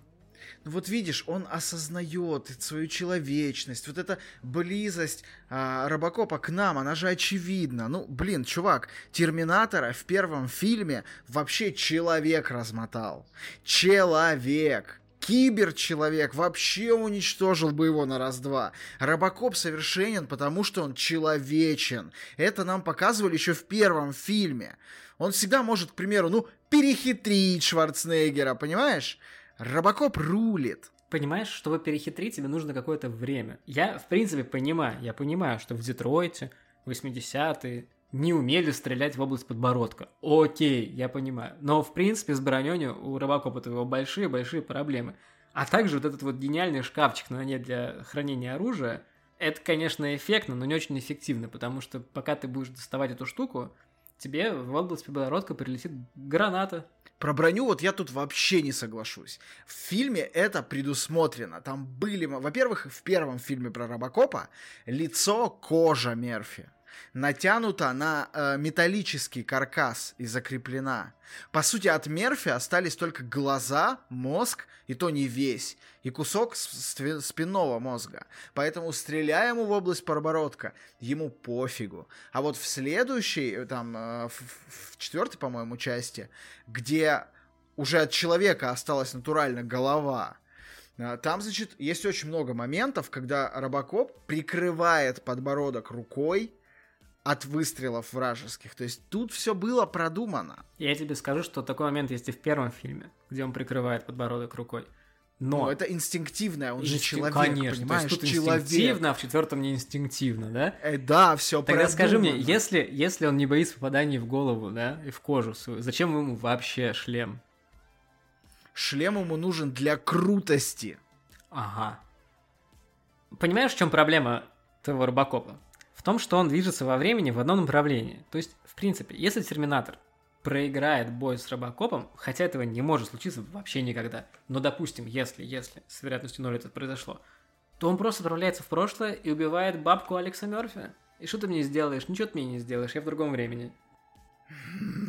Ну вот видишь, он осознает свою человечность, вот эта близость а, Робокопа к нам, она же очевидна. Ну, блин, чувак, Терминатора в первом фильме вообще человек размотал. Человек. Киберчеловек вообще уничтожил бы его на раз-два. Робокоп совершенен, потому что он человечен. Это нам показывали еще в первом фильме. Он всегда может, к примеру, ну, перехитрить Шварценеггера, понимаешь? Робокоп рулит. Понимаешь, чтобы перехитрить, тебе нужно какое-то время. Я, в принципе, понимаю, я понимаю, что в Детройте 80-е не умели стрелять в область подбородка. Окей, я понимаю. Но, в принципе, с бронёй у Робокопа твоего большие-большие проблемы. А также вот этот вот гениальный шкафчик на ней для хранения оружия, это, конечно, эффектно, но не очень эффективно, потому что пока ты будешь доставать эту штуку, тебе в область подбородка прилетит граната. Про броню вот я тут вообще не соглашусь. В фильме это предусмотрено. Там были, во-первых, в первом фильме про Робокопа лицо кожа Мерфи натянута на э, металлический каркас и закреплена. По сути, от Мерфи остались только глаза, мозг, и то не весь, и кусок спинного мозга. Поэтому стреляя ему в область подбородка, ему пофигу. А вот в следующей, там, э, в, в четвертой, по-моему, части, где уже от человека осталась натурально голова, там, значит, есть очень много моментов, когда Робокоп прикрывает подбородок рукой, от выстрелов вражеских. То есть тут все было продумано. Я тебе скажу, что такой момент есть и в первом фильме, где он прикрывает подбородок рукой. Но ну, это инстинктивное, он Инстин... же человек, Конечно, понимаешь? То есть тут человек. инстинктивно, а в четвертом не инстинктивно, да? Э, да, все Тогда скажи мне, если, если он не боится попаданий в голову, да, и в кожу свою, зачем ему вообще шлем? Шлем ему нужен для крутости. Ага. Понимаешь, в чем проблема твоего Робокопа? В том, что он движется во времени в одном направлении. То есть, в принципе, если Терминатор проиграет бой с Робокопом, хотя этого не может случиться вообще никогда, но, допустим, если, если с вероятностью 0 это произошло, то он просто отправляется в прошлое и убивает бабку Алекса Мерфи. И что ты мне сделаешь? Ничего ты мне не сделаешь, я в другом времени.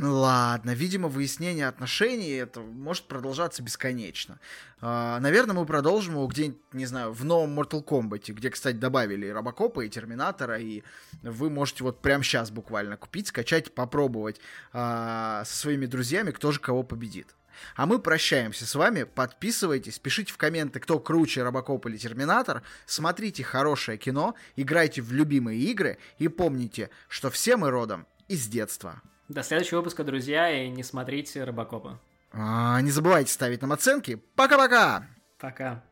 Ладно, видимо, выяснение отношений это может продолжаться бесконечно. А, наверное, мы продолжим его где-нибудь, не знаю, в новом Mortal Kombat, где, кстати, добавили и Робокопа, и Терминатора, и вы можете вот прямо сейчас буквально купить, скачать, попробовать а, со своими друзьями, кто же кого победит. А мы прощаемся с вами. Подписывайтесь, пишите в комменты, кто круче, Робокоп или Терминатор. Смотрите хорошее кино, играйте в любимые игры и помните, что все мы родом из детства. До следующего выпуска, друзья, и не смотрите Робокопа. А, не забывайте ставить нам оценки. Пока-пока! Пока.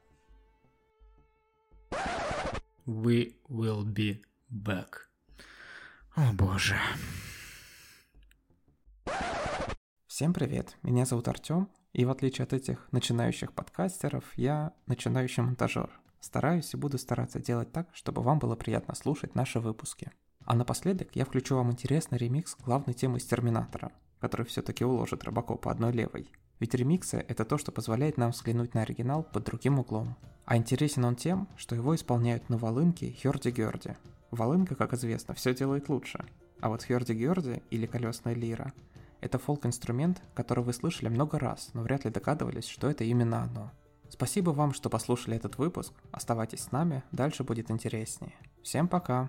We will be back. О боже. Всем привет, меня зовут Артём, и в отличие от этих начинающих подкастеров, я начинающий монтажер. Стараюсь и буду стараться делать так, чтобы вам было приятно слушать наши выпуски. А напоследок я включу вам интересный ремикс главной темы из Терминатора, который все-таки уложит Робокопа одной левой. Ведь ремиксы — это то, что позволяет нам взглянуть на оригинал под другим углом. А интересен он тем, что его исполняют на волынке Хёрди-Гёрди. Волынка, как известно, все делает лучше. А вот Хёрди-Гёрди или колесная лира — это фолк-инструмент, который вы слышали много раз, но вряд ли догадывались, что это именно оно. Спасибо вам, что послушали этот выпуск. Оставайтесь с нами, дальше будет интереснее. Всем пока!